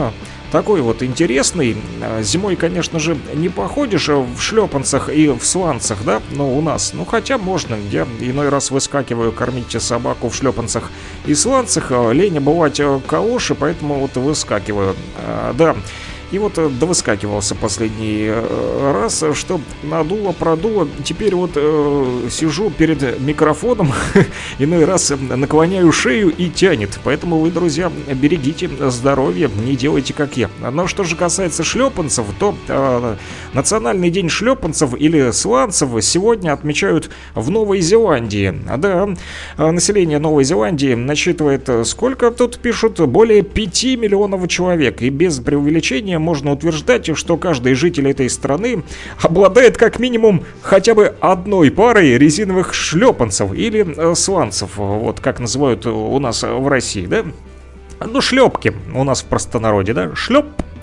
такой вот интересный. Зимой, конечно же, не походишь в шлепанцах и в сланцах, да, но у нас, ну хотя можно, я иной раз выскакиваю кормить собаку в шлепанцах и сланцах, лень бывать калоши, поэтому вот выскакиваю. Да, и вот э, довыскакивался последний э, раз, что надуло, продуло. Теперь вот э, сижу перед микрофоном, иной раз наклоняю шею и тянет. Поэтому вы, друзья, берегите здоровье, не делайте как я. Но что же касается шлепанцев, то э, Национальный день шлепанцев или сланцев сегодня отмечают в Новой Зеландии. Да, э, население Новой Зеландии насчитывает, сколько тут пишут, более 5 миллионов человек. И без преувеличения менее можно утверждать, что каждый житель этой страны обладает как минимум хотя бы одной парой резиновых шлепанцев или э, сланцев, вот как называют у нас в России, да? Ну, шлепки у нас в простонародье, да?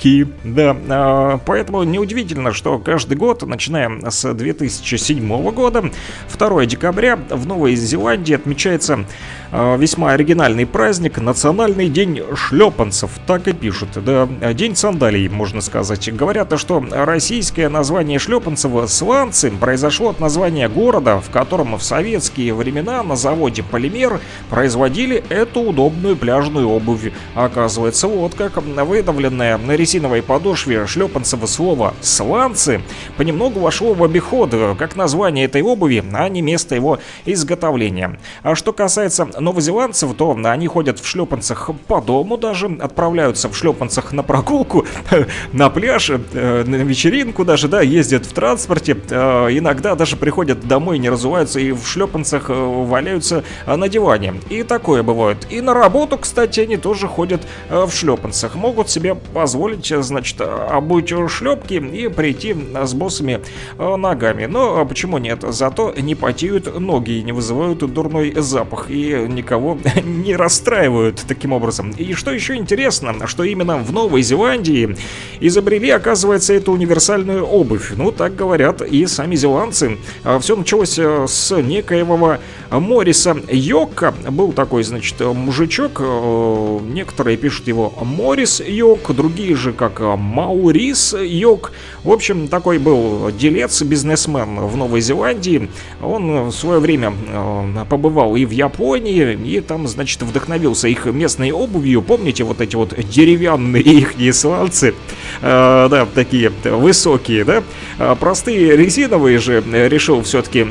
Шлепки, да. А, поэтому неудивительно, что каждый год, начиная с 2007 года, 2 декабря в Новой Зеландии отмечается а, весьма оригинальный праздник, Национальный день шлепанцев, так и пишут, да, день сандалий, можно сказать. Говорят, что российское название шлепанцев Сланцы произошло от названия города, в котором в советские времена на заводе «Полимер» производили эту удобную пляжную обувь. Оказывается, вот как выдавленное на резиновой подошве шлепанцево слово «сланцы» понемногу вошло в обиход, как название этой обуви, а не место его изготовления. А что касается новозеландцев, то они ходят в шлепанцах по дому даже, отправляются в шлепанцах на прогулку, на пляж, э, на вечеринку даже, да, ездят в транспорте, э, иногда даже приходят домой, не разуваются и в шлепанцах э, валяются на диване. И такое бывает. И на работу, кстати, они тоже ходят в шлепанцах. Могут себе позволить, значит, обуть шлепки и прийти с боссами ногами. Но почему нет? Зато не потеют ноги и не вызывают дурной запах. И никого не расстраивают таким образом. И что еще интересно, что именно в Новой Зеландии изобрели, оказывается, эту универсальную обувь. Ну, так говорят и сами зеландцы. А Все началось э, с некоего Мориса Йока. Был такой, значит, мужичок. Э, некоторые пишут его Морис Йок, другие же как Маурис Йок. В общем, такой был делец, бизнесмен в Новой Зеландии. Он в свое время э, побывал и в Японии, и там, значит, вдохновился их местной обувью. Помните вот эти вот деревянные их сланцы? Э, да, такие высокие, да? А простые резиновые же решил все-таки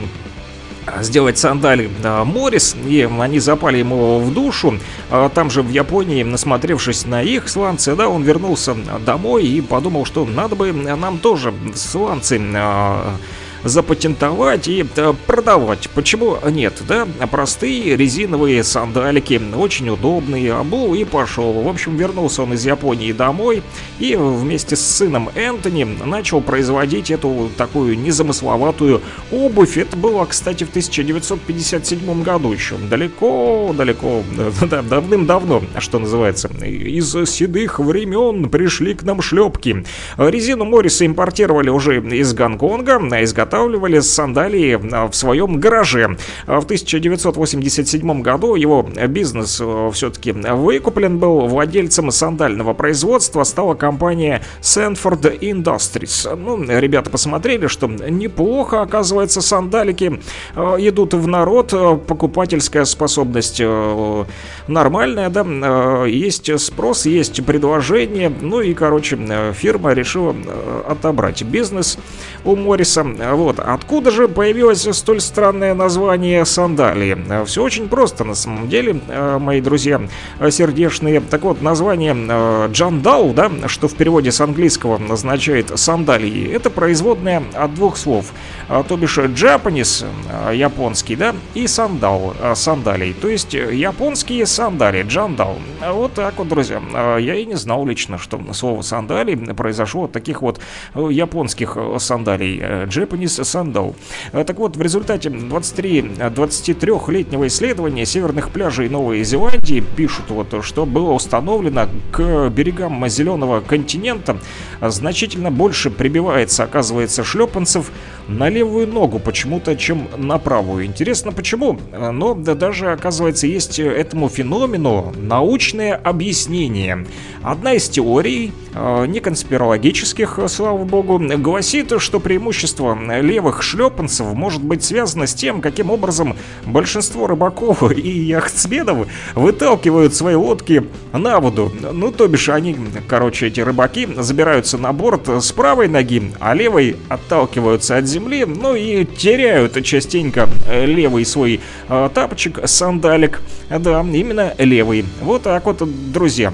сделать сандали да, Морис, и они запали ему в душу. А там же в Японии, насмотревшись на их сланцы, да, он вернулся домой и подумал, что надо бы нам тоже сланцы а, запатентовать и продавать. Почему нет, да? Простые резиновые сандалики, очень удобные, обул и пошел. В общем, вернулся он из Японии домой и вместе с сыном Энтони начал производить эту такую незамысловатую обувь. Это было, кстати, в 1957 году еще. Далеко-далеко, да, давным-давно, что называется. Из седых времен пришли к нам шлепки. Резину Морриса импортировали уже из Гонконга, а изготовили изготавливали сандалии а, в своем гараже. А в 1987 году его бизнес э, все-таки выкуплен был. Владельцем сандального производства стала компания Sanford Industries. Ну, ребята посмотрели, что неплохо, оказывается, сандалики э, идут в народ. Покупательская способность э, нормальная, да, есть спрос, есть предложение. Ну и, короче, фирма решила отобрать бизнес у Морриса. Вот, откуда же появилось столь странное название сандалии? Все очень просто на самом деле, э, мои друзья сердечные. Так вот, название э, Джандал, да, что в переводе с английского означает сандалии, это производное от двух слов. А, то бишь Japanese, э, японский, да, и сандал, сандалий. То есть японские сандалии, джандал. Вот так вот, друзья. Я и не знал лично, что слово сандалий произошло от таких вот японских сандалий. Japanese мисс Сандоу. Так вот, в результате 23, 23-летнего исследования северных пляжей Новой Зеландии пишут вот, что было установлено к берегам Зеленого континента значительно больше прибивается, оказывается, шлепанцев на левую ногу почему-то, чем на правую. Интересно, почему? Но да, даже, оказывается, есть этому феномену научное объяснение. Одна из теорий, э, не конспирологических, слава богу, гласит, что преимущество левых шлепанцев может быть связано с тем, каким образом большинство рыбаков и яхтсменов выталкивают свои лодки на воду. Ну, то бишь, они, короче, эти рыбаки забираются на борт с правой ноги, а левой отталкиваются от земли, ну и теряют частенько левый свой э, тапочек, сандалик. Да, именно левый. Вот так вот, друзья.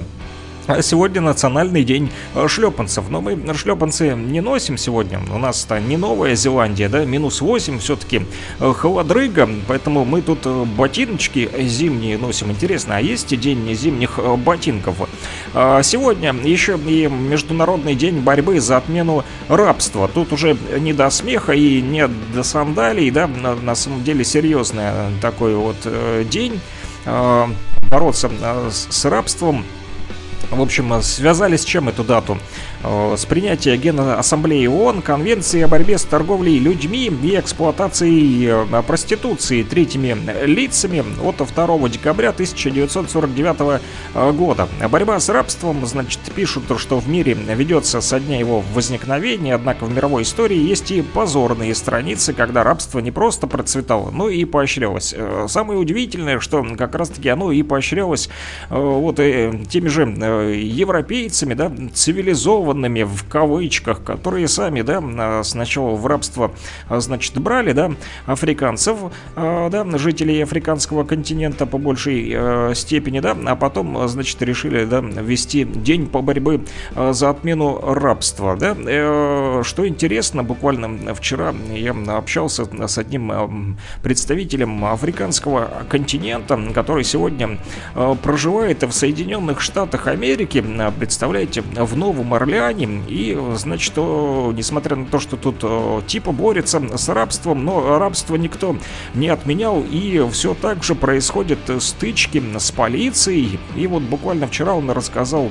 А сегодня национальный день э, шлепанцев. Но мы шлепанцы не носим сегодня. У нас-то не Новая Зеландия, да, минус 8 все-таки э, холодрыга. Поэтому мы тут э, ботиночки зимние носим. Интересно, а есть день зимних ботинков? А сегодня еще и Международный день борьбы за отмену рабства. Тут уже не до смеха и не до сандалий, да, на, самом деле серьезный такой вот день. Бороться с рабством в общем, связали с чем эту дату? Э, с принятия Генассамблеи ООН Конвенции о борьбе с торговлей людьми и эксплуатацией э, проституции третьими лицами от 2 декабря 1949 э, года. Борьба с рабством, значит, пишут, что в мире ведется со дня его возникновения, однако в мировой истории есть и позорные страницы, когда рабство не просто процветало, но и поощрялось. Самое удивительное, что как раз-таки оно и поощрялось вот теми же европейцами, да, цивилизованными в кавычках, которые сами, да, а, сначала в рабство, а, значит, брали, да, африканцев, а, да, жителей африканского континента по большей степени, да, а потом, значит, решили, да, ввести день по борьбе за отмену рабства, да. Э, что интересно, буквально вчера я общался с одним представителем африканского континента, который сегодня проживает в Соединенных Штатах Америки, представляете, в Новом Орлеане. И, значит, несмотря на то, что тут типа борется с рабством, но рабство никто не отменял, и все так же происходят стычки с полицией. И вот буквально вчера он рассказал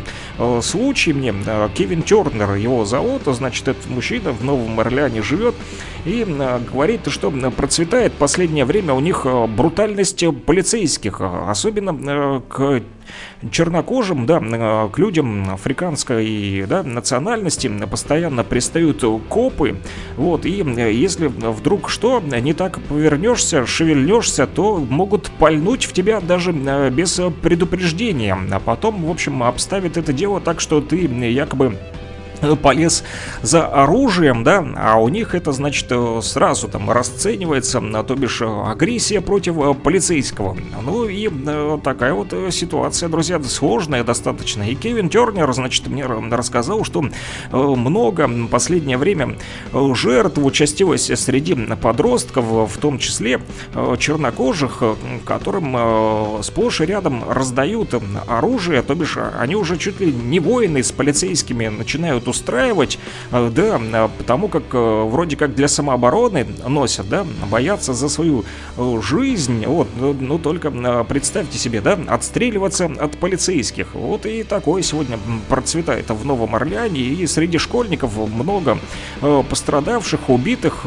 случай мне, Кевин Тернер его зовут, значит, этот мужчина в Новом Орлеане живет, и говорит, что процветает последнее время у них брутальность полицейских, особенно к чернокожим, да, э, к людям африканской да, национальности постоянно пристают копы, вот, и э, если вдруг что, не так повернешься, шевельнешься, то могут пальнуть в тебя даже э, без предупреждения, а потом, в общем, обставят это дело так, что ты якобы полез за оружием, да, а у них это, значит, э, сразу там расценивается, а то бишь э, агрессия против э, полицейского. Ну и такая вот ситуация, друзья, сложная достаточно. И Кевин Тернер, значит, мне рассказал, что много в последнее время жертв участилось среди подростков, в том числе чернокожих, которым сплошь и рядом раздают оружие, то бишь они уже чуть ли не воины с полицейскими начинают устраивать, э, да, э, потому как э, вроде как для самообороны носят, да, боятся за свою жизнь, вот, ну только представьте себе, да, отстреливаться от полицейских, вот и такое сегодня процветает в Новом Орлеане, и среди школьников много пострадавших, убитых,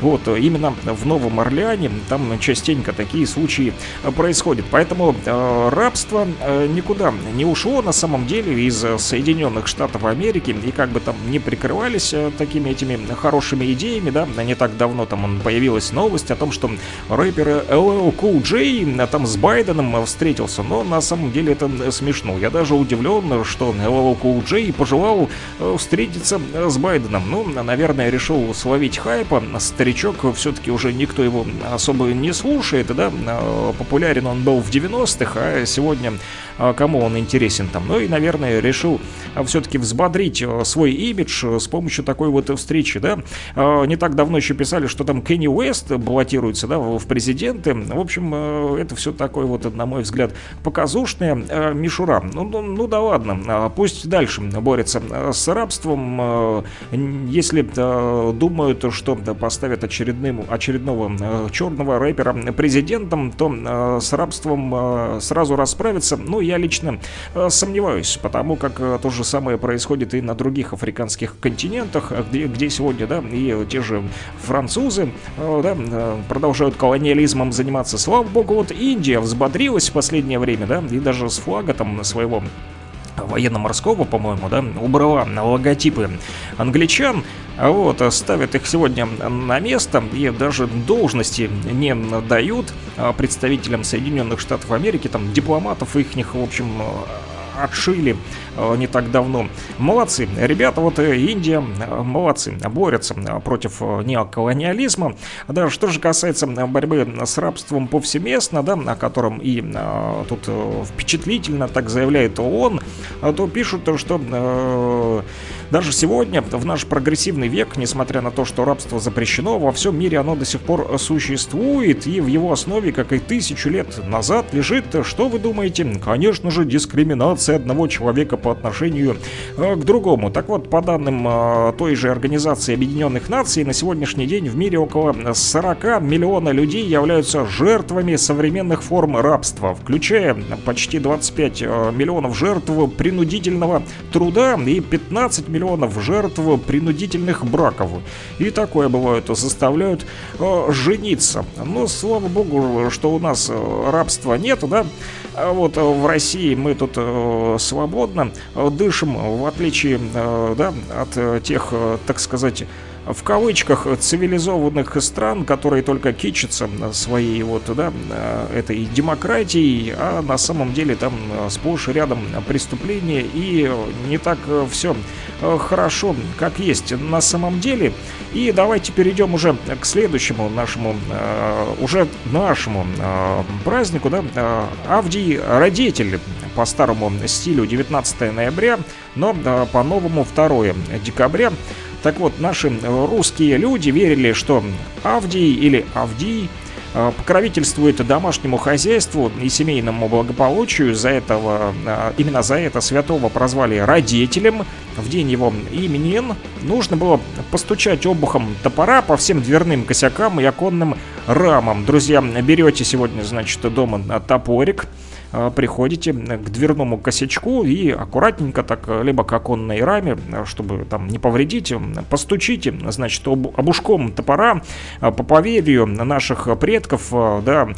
вот, именно в Новом Орлеане, там частенько такие случаи происходят, поэтому рабство никуда не ушло на самом деле из Соединенных Штатов Америки, Америки, и как бы там не прикрывались э, такими этими хорошими идеями, да, не так давно там появилась новость о том, что рэпер LL Cool J там с Байденом встретился, но на самом деле это смешно. Я даже удивлен, что LL Cool J пожелал э, встретиться с Байденом. Ну, наверное, решил словить хайпа. Старичок все-таки уже никто его особо не слушает, да, э, популярен он был в 90-х, а сегодня кому он интересен там. Ну и, наверное, решил все-таки взбавить взбодрить свой имидж с помощью такой вот встречи, да. Не так давно еще писали, что там Кенни Уэст баллотируется, да, в президенты. В общем, это все такое вот, на мой взгляд, показушная мишура. Ну, ну, ну да ладно, пусть дальше борется с рабством. Если думают, что поставят очередным, очередного черного рэпера президентом, то с рабством сразу расправиться, ну, я лично сомневаюсь, потому как то же самое происходит и на других африканских континентах, где, где сегодня, да, и те же французы, да, продолжают колониализмом заниматься. Слава богу, вот Индия взбодрилась в последнее время, да, и даже с флага там своего военно-морского, по-моему, да, убрала логотипы англичан, вот, ставят их сегодня на место и даже должности не дают представителям Соединенных Штатов Америки, там, дипломатов их, в общем, отшили э, не так давно. Молодцы. Ребята, вот э, Индия, э, молодцы, борются против неоколониализма. Да, что же касается борьбы с рабством повсеместно, да, о котором и тут впечатлительно так заявляет ООН, то пишут, что даже сегодня, в наш прогрессивный век, несмотря на то, что рабство запрещено, во всем мире оно до сих пор существует, и в его основе, как и тысячу лет назад, лежит, что вы думаете, конечно же, дискриминация одного человека по отношению э, к другому. Так вот, по данным э, той же Организации Объединенных Наций, на сегодняшний день в мире около 40 миллиона людей являются жертвами современных форм рабства, включая почти 25 э, миллионов жертв принудительного труда и 15 миллионов миллионов жертв принудительных браков. И такое бывает, заставляют э, жениться. Но слава богу, что у нас э, рабства нет, да? А вот э, в России мы тут э, свободно дышим, в отличие э, да, от тех, так сказать, в кавычках цивилизованных стран, которые только кичатся своей вот, да, этой демократией, а на самом деле там сплошь и рядом преступления и не так все хорошо, как есть на самом деле. И давайте перейдем уже к следующему нашему, уже нашему празднику, да, Авдий Родитель по старому стилю 19 ноября, но по новому 2 декабря. Так вот, наши русские люди верили, что Авдий или Авдий э, покровительствует домашнему хозяйству и семейному благополучию. За этого, э, именно за это святого прозвали родителем. В день его именин нужно было постучать обухом топора по всем дверным косякам и оконным рамам. Друзья, берете сегодня, значит, дома топорик, Э, приходите к дверному косячку и аккуратненько так, э, либо к оконной раме, э, чтобы там не повредить, постучите, значит, об, обушком топора по поверью наших предков, да,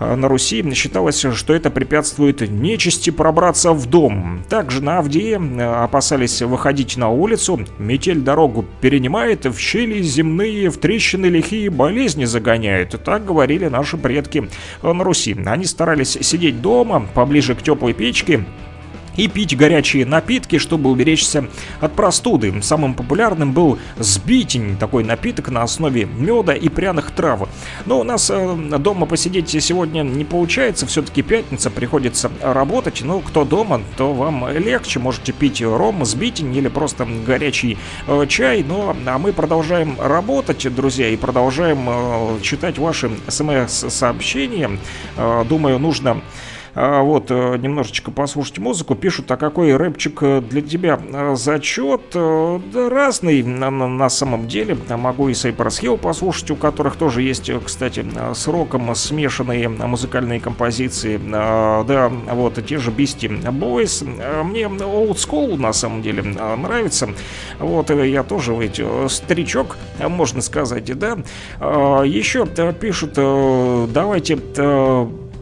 Э, на Руси считалось, что это препятствует нечисти пробраться в дом. Также на Авдее э, опасались выходить на улицу. Метель дорогу перенимает, в щели земные, в трещины лихие болезни загоняет. Так говорили наши предки на Руси. Они старались сидеть дома, поближе к теплой печке, и пить горячие напитки, чтобы уберечься от простуды. Самым популярным был сбитень, такой напиток на основе меда и пряных трав. Но у нас э, дома посидеть сегодня не получается, все-таки пятница, приходится работать. Но кто дома, то вам легче, можете пить ром, сбитень или просто горячий э, чай. Ну, а мы продолжаем работать, друзья, и продолжаем э, читать ваши смс-сообщения. Думаю, нужно вот, э, немножечко послушать музыку. Пишут, а какой рэпчик э, для тебя э, зачет? Да разный на, на, самом деле. Могу и Cypress Hill послушать, у которых тоже есть, кстати, с роком смешанные музыкальные композиции. Да, вот, те же Beastie Boys. Мне Old School на самом деле нравится. Вот, я тоже ведь старичок, можно сказать, да. Еще пишут, давайте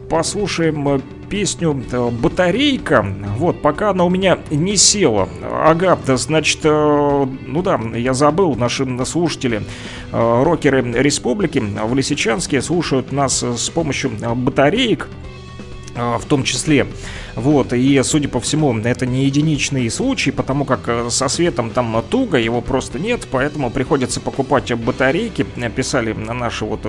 послушаем песню э, «Батарейка». Вот, пока она у меня не села. Ага, значит, э, ну да, я забыл, наши слушатели, э, рокеры республики в Лисичанске слушают нас с помощью батареек в том числе Вот, и, судя по всему, это не единичный случай, потому как со светом там туго, его просто нет, поэтому приходится покупать батарейки. Писали наши вот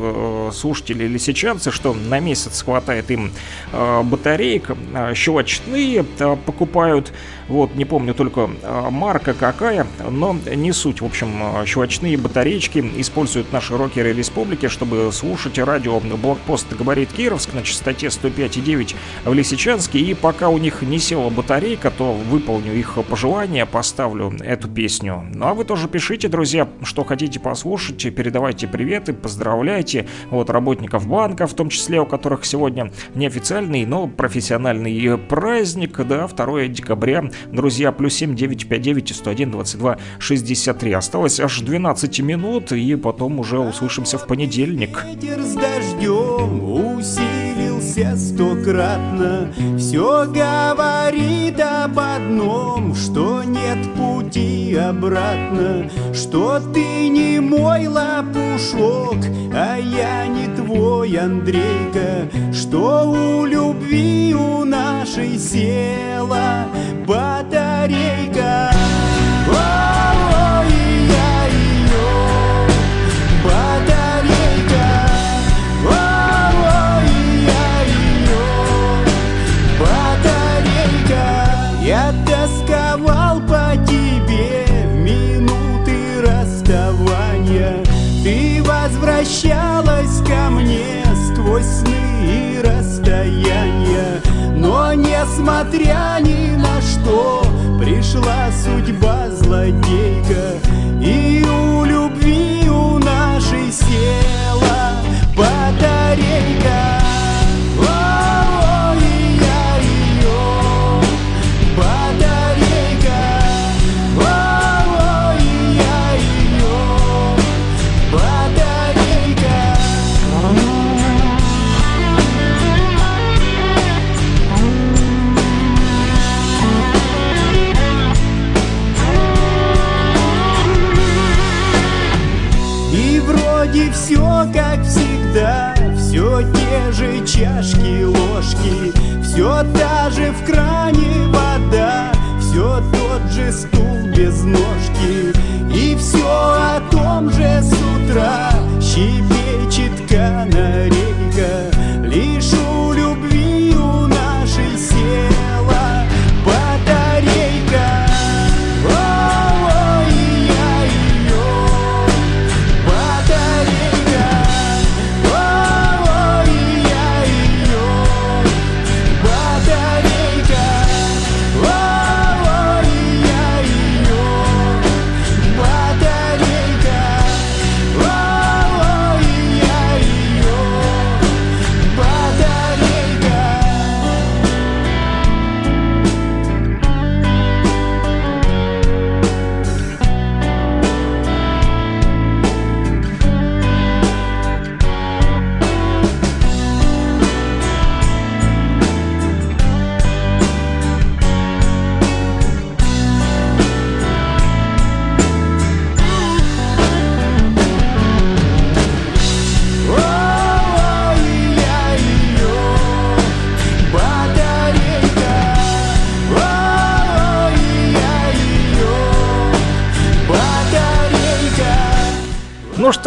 слушатели лисичанцы, что на месяц хватает им батареек, щелочные покупают, вот, не помню только марка какая, но не суть. В общем, щелочные батареечки используют наши рокеры республики, чтобы слушать радио Блокпост говорит Кировск на частоте 105,9 в Лисичанске. И пока у них не села батарейка, то выполню их пожелания, поставлю эту песню. Ну а вы тоже пишите, друзья, что хотите послушать, передавайте приветы, поздравляйте вот работников банка, в том числе у которых сегодня неофициальный, но профессиональный праздник, да, 2 декабря. Друзья, плюс 7 959 101 22 63. Осталось аж 12 минут, и потом уже услышимся в понедельник. Ветер с дождем усилился стократно, Все говорит об одном, что нет пути обратно, Что ты не мой лопушок, а я не твой Андрейка, Что у любви у нашей села батарейка. Ой, возвращалась ко мне сквозь сны и расстояния. Но несмотря ни на что, пришла судьба злодейка, и у любви у нашей села батарейка. Чашки, ложки. Все та же в кране вода Все тот же стул без ножки. И все о том же с утра Щебечет канарейка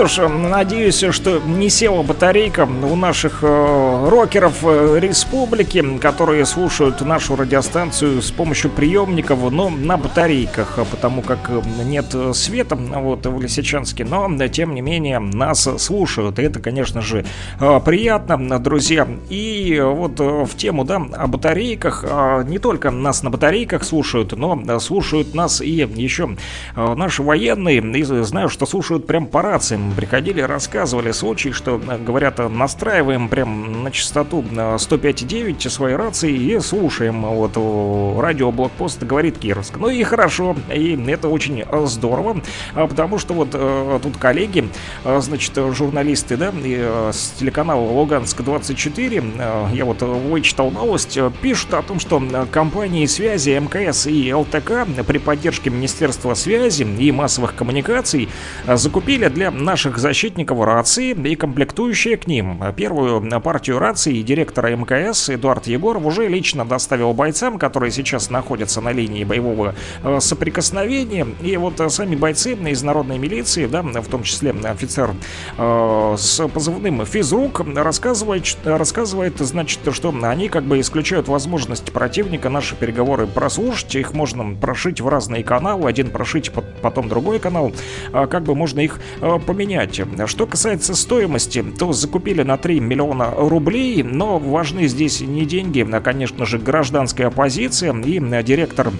что ж, надеюсь, что не села батарейка у наших э, рокеров э, республики, которые слушают нашу радиостанцию с помощью приемников, но на батарейках, потому как э, нет света вот в Лисичанске, но э, тем не менее нас слушают. И это, конечно же, э, приятно, друзья. И э, вот э, в тему, да, о батарейках, э, не только нас на батарейках слушают, но э, слушают нас и еще э, наши военные. И знаю, что слушают прям по рации. Приходили, рассказывали случаи, что, э, говорят, э, настраиваем прям на частоту э, 105,9 своей рации и слушаем э, вот э, радио Блокпост говорит Кировск. Ну и хорошо, и это очень э, здорово, а потому что вот э, тут коллеги, э, значит, э, журналисты, да, э, с телеканала Луганск-24, э, я вот э, вычитал новость, э, пишут о том, что э, компании связи МКС и ЛТК при поддержке Министерства связи и массовых коммуникаций э, закупили для наших защитников рации и комплектующие к ним. Первую партию рации директора МКС Эдуард Егоров уже лично доставил бойцам, которые сейчас находятся на линии боевого э, соприкосновения. И вот э, сами бойцы из народной милиции, да, в том числе офицер э, с позывным физрук, рассказывает, рассказывает, значит, что они как бы исключают возможность противника наши переговоры прослушать. Их можно прошить в разные каналы. Один прошить, пот- потом другой канал. А Как бы можно их поменять. Что касается стоимости, то закупили на 3 миллиона рублей, но важны здесь не деньги, а, конечно же, гражданская оппозиция и э, директор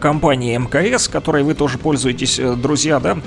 компании МКС, которой вы тоже пользуетесь, э, друзья, да?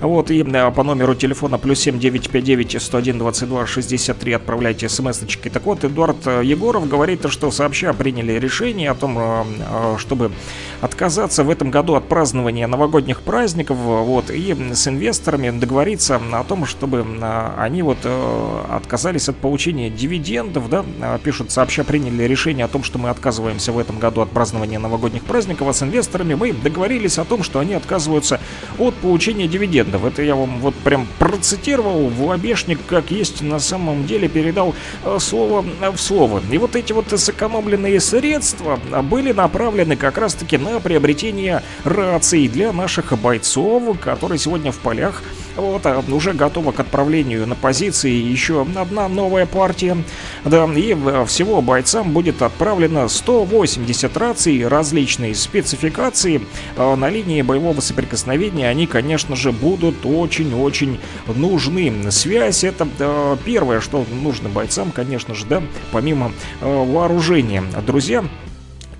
Вот, и э, по номеру телефона плюс 7959 101 22 63 отправляйте смс-очки. Так вот, Эдуард э, Егоров говорит, что сообща приняли решение о том, э, э, чтобы отказаться в этом году от празднования новогодних праздников, вот, и с инвесторами договориться о том, чтобы э, они вот э, отказались от получения дивидендов, да, э, пишут, сообща приняли решение о том, что мы отказываемся в этом году от празднования новогодних праздников, а с инвесторами мы договорились о том, что они отказываются от получения дивидендов. Это я вам вот прям процитировал в лобешник, как есть на самом деле, передал э, слово в слово. И вот эти вот сэкономленные средства были направлены как раз-таки на приобретение раций для наших бойцов, которые сегодня в полях вот, а уже готова к отправлению на позиции еще одна новая партия. Да, и э, всего бойцам будет отправлено 180 раций различной спецификации. Э, На линии боевого соприкосновения они, конечно же, будут очень-очень нужны. Связь это э, первое, что нужно бойцам, конечно же, да, помимо э, вооружения. Друзья,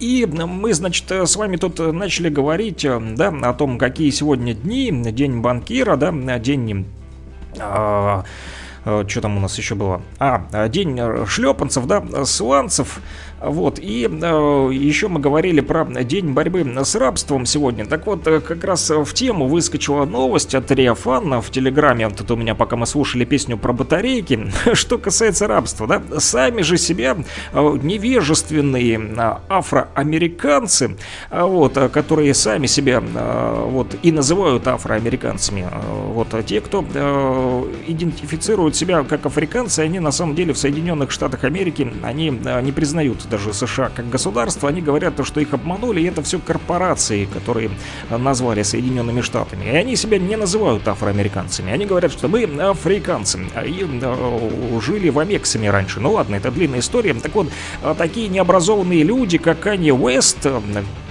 и мы, значит, с вами тут начали говорить, э, да, о том, какие сегодня дни. День банкира, да, день... а, э, что там у нас еще было? А, день шлепанцев, да, сланцев. Вот, и э, еще мы говорили про день борьбы с рабством сегодня. Так вот, э, как раз в тему выскочила новость от Риафана в Телеграме. Тут у меня, пока мы слушали песню про батарейки. Что касается рабства, да, сами же себя э, невежественные э, афроамериканцы, вот, которые сами себя вот и называют афроамериканцами. Вот, а те, кто идентифицируют себя как африканцы, они на самом деле в Соединенных Штатах Америки, они не признают даже США как государство, они говорят, то, что их обманули, и это все корпорации, которые назвали Соединенными Штатами. И они себя не называют афроамериканцами, они говорят, что мы африканцы, и э, жили в Амексами раньше. Ну ладно, это длинная история. Так вот, э, такие необразованные люди, как Канье Уэст, э,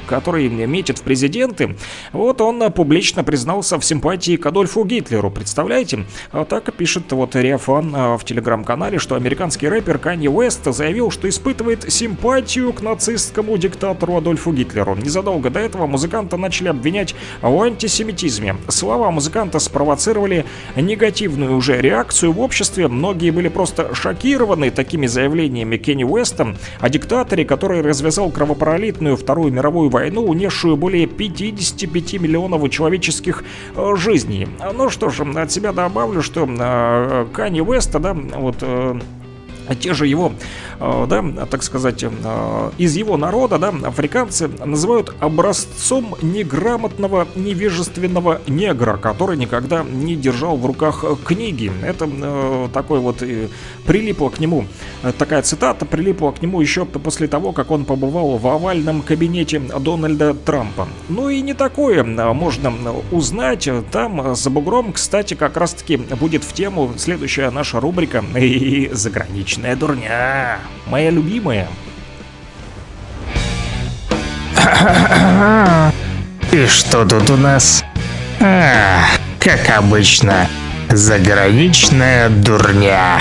который метит в президенты, вот он э, публично признался в симпатии к Адольфу Гитлеру. Представляете? А Так пишет вот Риафан э, в телеграм-канале, что американский рэпер Канье Уэст заявил, что испытывает симпатию к нацистскому диктатору Адольфу Гитлеру. Незадолго до этого музыканта начали обвинять в антисемитизме. Слова музыканта спровоцировали негативную уже реакцию в обществе. Многие были просто шокированы такими заявлениями Кенни Уэста о диктаторе, который развязал кровопролитную Вторую мировую войну, унесшую более 55 миллионов человеческих э, жизней. Ну что ж, от себя добавлю, что э, Канье Уэста, да, вот... э, те же его, э, да, так сказать, э, из его народа, да, африканцы называют образцом неграмотного, невежественного негра, который никогда не держал в руках книги. Это э, такой вот прилипла к нему, такая цитата прилипла к нему еще после того, как он побывал в овальном кабинете Дональда Трампа. Ну и не такое можно узнать. Там за бугром, кстати, как раз-таки будет в тему следующая наша рубрика и заграничная дурня. Моя любимая. И что тут у нас? А, как обычно, заграничная дурня.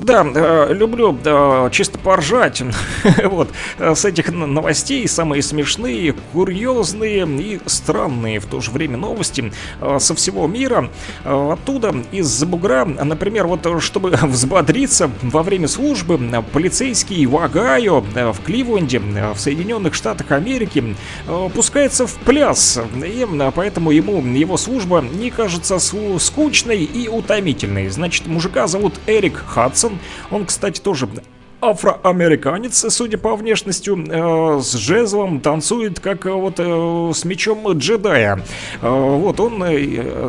Да, э, люблю э, чисто поржать. вот, э, с этих новостей самые смешные, курьезные и странные в то же время новости э, со всего мира. Э, оттуда, из-за бугра, например, вот э, чтобы взбодриться во время службы, э, полицейский в Огайо, в Кливленде, в Соединенных Штатах Америки, э, пускается в пляс. И поэтому ему его служба не кажется скучной и утомительной. Значит, мужика зовут Эрик Хадсон. Он, кстати, тоже афроамериканец, судя по внешностью, э, с жезлом танцует, как э, вот э, с мечом джедая. Вот он,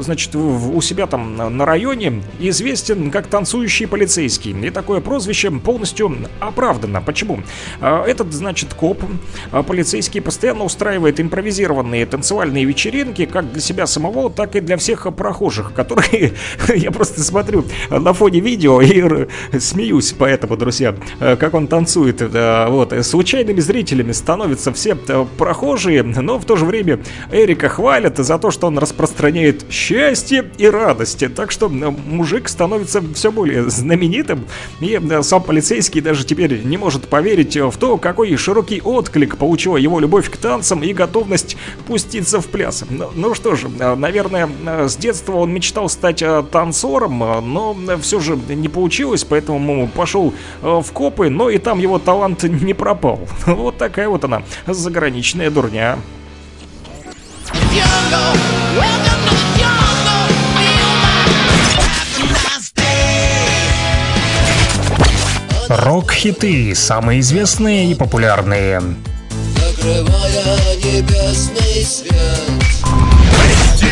значит, у себя там на- районе известен как танцующий полицейский. И такое прозвище полностью оправдано. Почему? Этот, значит, коп, полицейский, постоянно устраивает импровизированные танцевальные вечеринки, как для себя самого, так и для всех прохожих, которые, я просто смотрю на фоне видео и смеюсь поэтому, друзья, как он танцует. э, Вот, э, случайными зрителями становятся все э, прохожие, но в то же время Эрика хвалят за то, что он распространяет счастье и радость. Так что э, мужик становится все более знаменитым, и э, сам полицейский даже теперь не может поверить э, в то, какой широкий отклик получила его любовь к танцам и готовность пуститься в пляс. Ну, ну что же, э, наверное, э, с детства он мечтал стать э, танцором, э, но все же не получилось, поэтому пошел э, в копы, но и там его талант не пропал. Вот такая вот она, заграничная дурня. Рок-хиты, самые известные и популярные.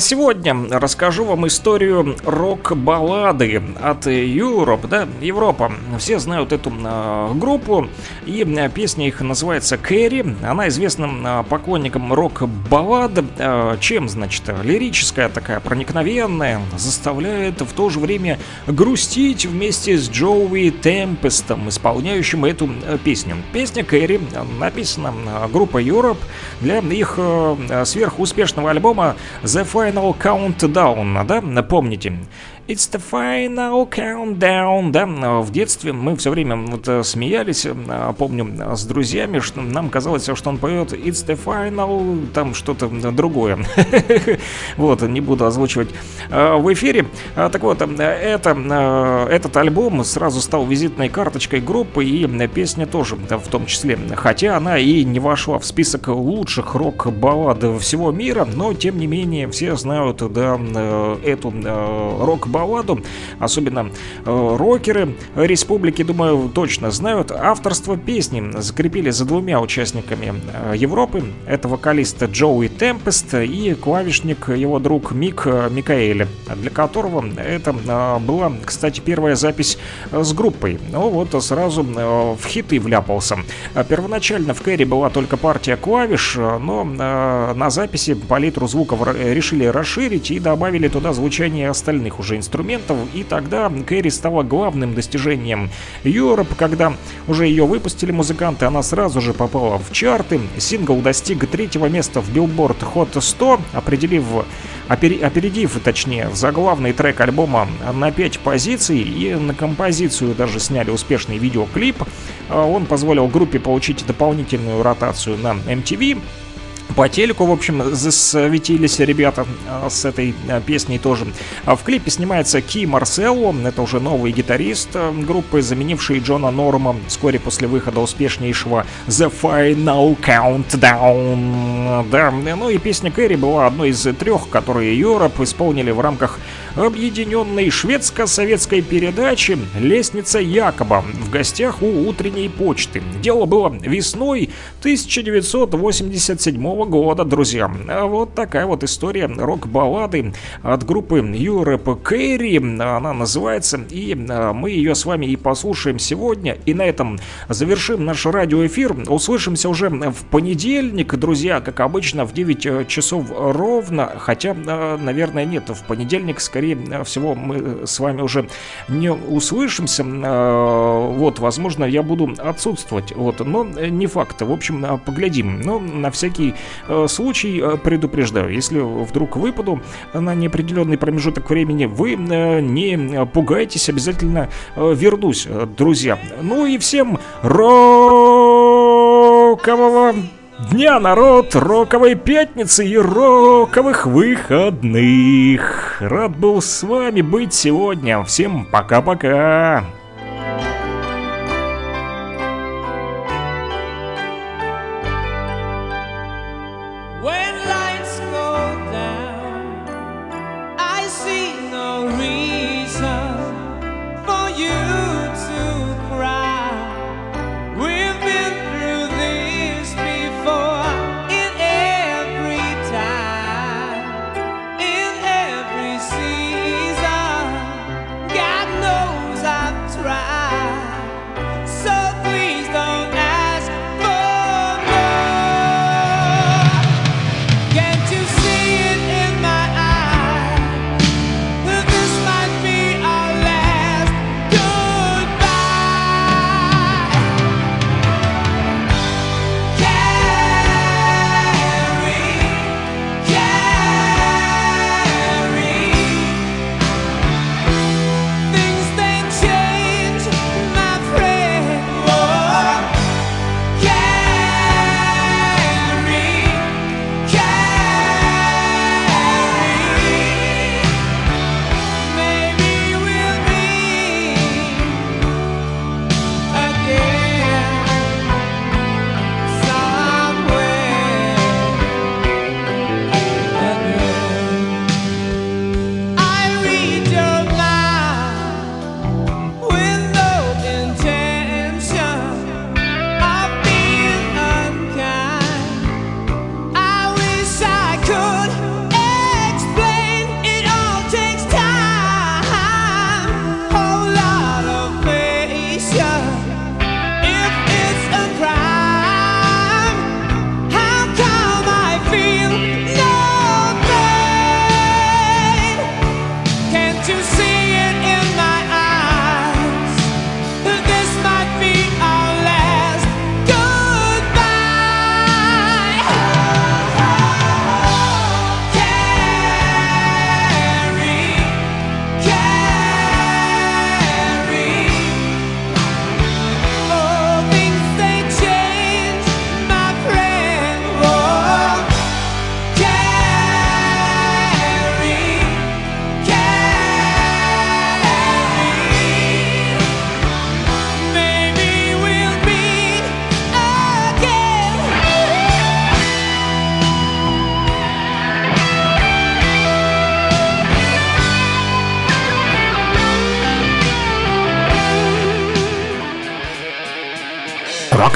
сегодня расскажу вам историю рок-баллады от Europe, да, Европа. Все знают эту э, группу, и э, песня их называется «Кэрри». Она известна поклонникам рок-баллад. Э, чем, значит, лирическая такая, проникновенная, заставляет в то же время грустить вместе с Джоуи Темпестом, исполняющим эту песню. Песня «Кэрри» написана группой Europe для их э, сверхуспешного альбома The Final Countdown, да, напомните. It's the final countdown, да, в детстве мы все время вот э, смеялись, э, помню, с друзьями, что нам казалось, что он поет It's the final, там что-то другое. Вот, не буду озвучивать э, в эфире. А, Так вот, это, э, этот альбом сразу стал визитной карточкой группы, и песня тоже в том числе. Хотя она и не вошла в список лучших рок-баллад всего мира, но тем не менее все знают да, эту э, рок-балладу, особенно э, рокеры республики, думаю, точно знают. Авторство песни закрепили за двумя участниками э, Европы. Это вокалист Джоуи Темпест и клавишник его друг Мик э, Микаэля, для которого это была, кстати, первая запись с группой. Ну вот сразу в хиты вляпался. Первоначально в Кэрри была только партия клавиш, но на записи палитру звуков решили расширить и добавили туда звучание остальных уже инструментов. И тогда Кэрри стала главным достижением Europe, когда уже ее выпустили музыканты, она сразу же попала в чарты. Сингл достиг третьего места в Billboard Hot 100, определив опери- опередив, точнее, заглавный трек альбома на 5 позиций и на композицию даже сняли успешный видеоклип. А Он позволил группе получить дополнительную ротацию на MTV. По телеку, в общем, засветились ребята а, с этой а, песней тоже. А в клипе снимается Ки Марселло, это уже новый гитарист а, группы, заменивший Джона Норма вскоре после выхода успешнейшего The Final Countdown. Да, ну и песня Кэрри была одной из трех, которые Europe исполнили в рамках объединенной шведско-советской передачи «Лестница Якоба» в гостях у утренней почты. Дело было весной 1987 года, друзья. А вот такая вот история рок-баллады от группы Europe Кэрри. Она называется, и а, мы ее с вами и послушаем сегодня. И на этом завершим наш радиоэфир. Услышимся уже в понедельник, друзья, как обычно, в 9 часов ровно. Хотя, а, наверное, нет, в понедельник, скорее всего, мы с вами уже не услышимся. Вот, возможно, я буду отсутствовать. Вот, но не факт. В общем, поглядим. Но на всякий э, случай э, предупреждаю. Если вдруг выпаду на неопределенный промежуток времени, вы э, не пугайтесь, обязательно э, вернусь, э, друзья. Ну и всем рокового дня, народ, роковой пятницы и роковых выходных. Рад был с вами быть сегодня. Всем пока-пока.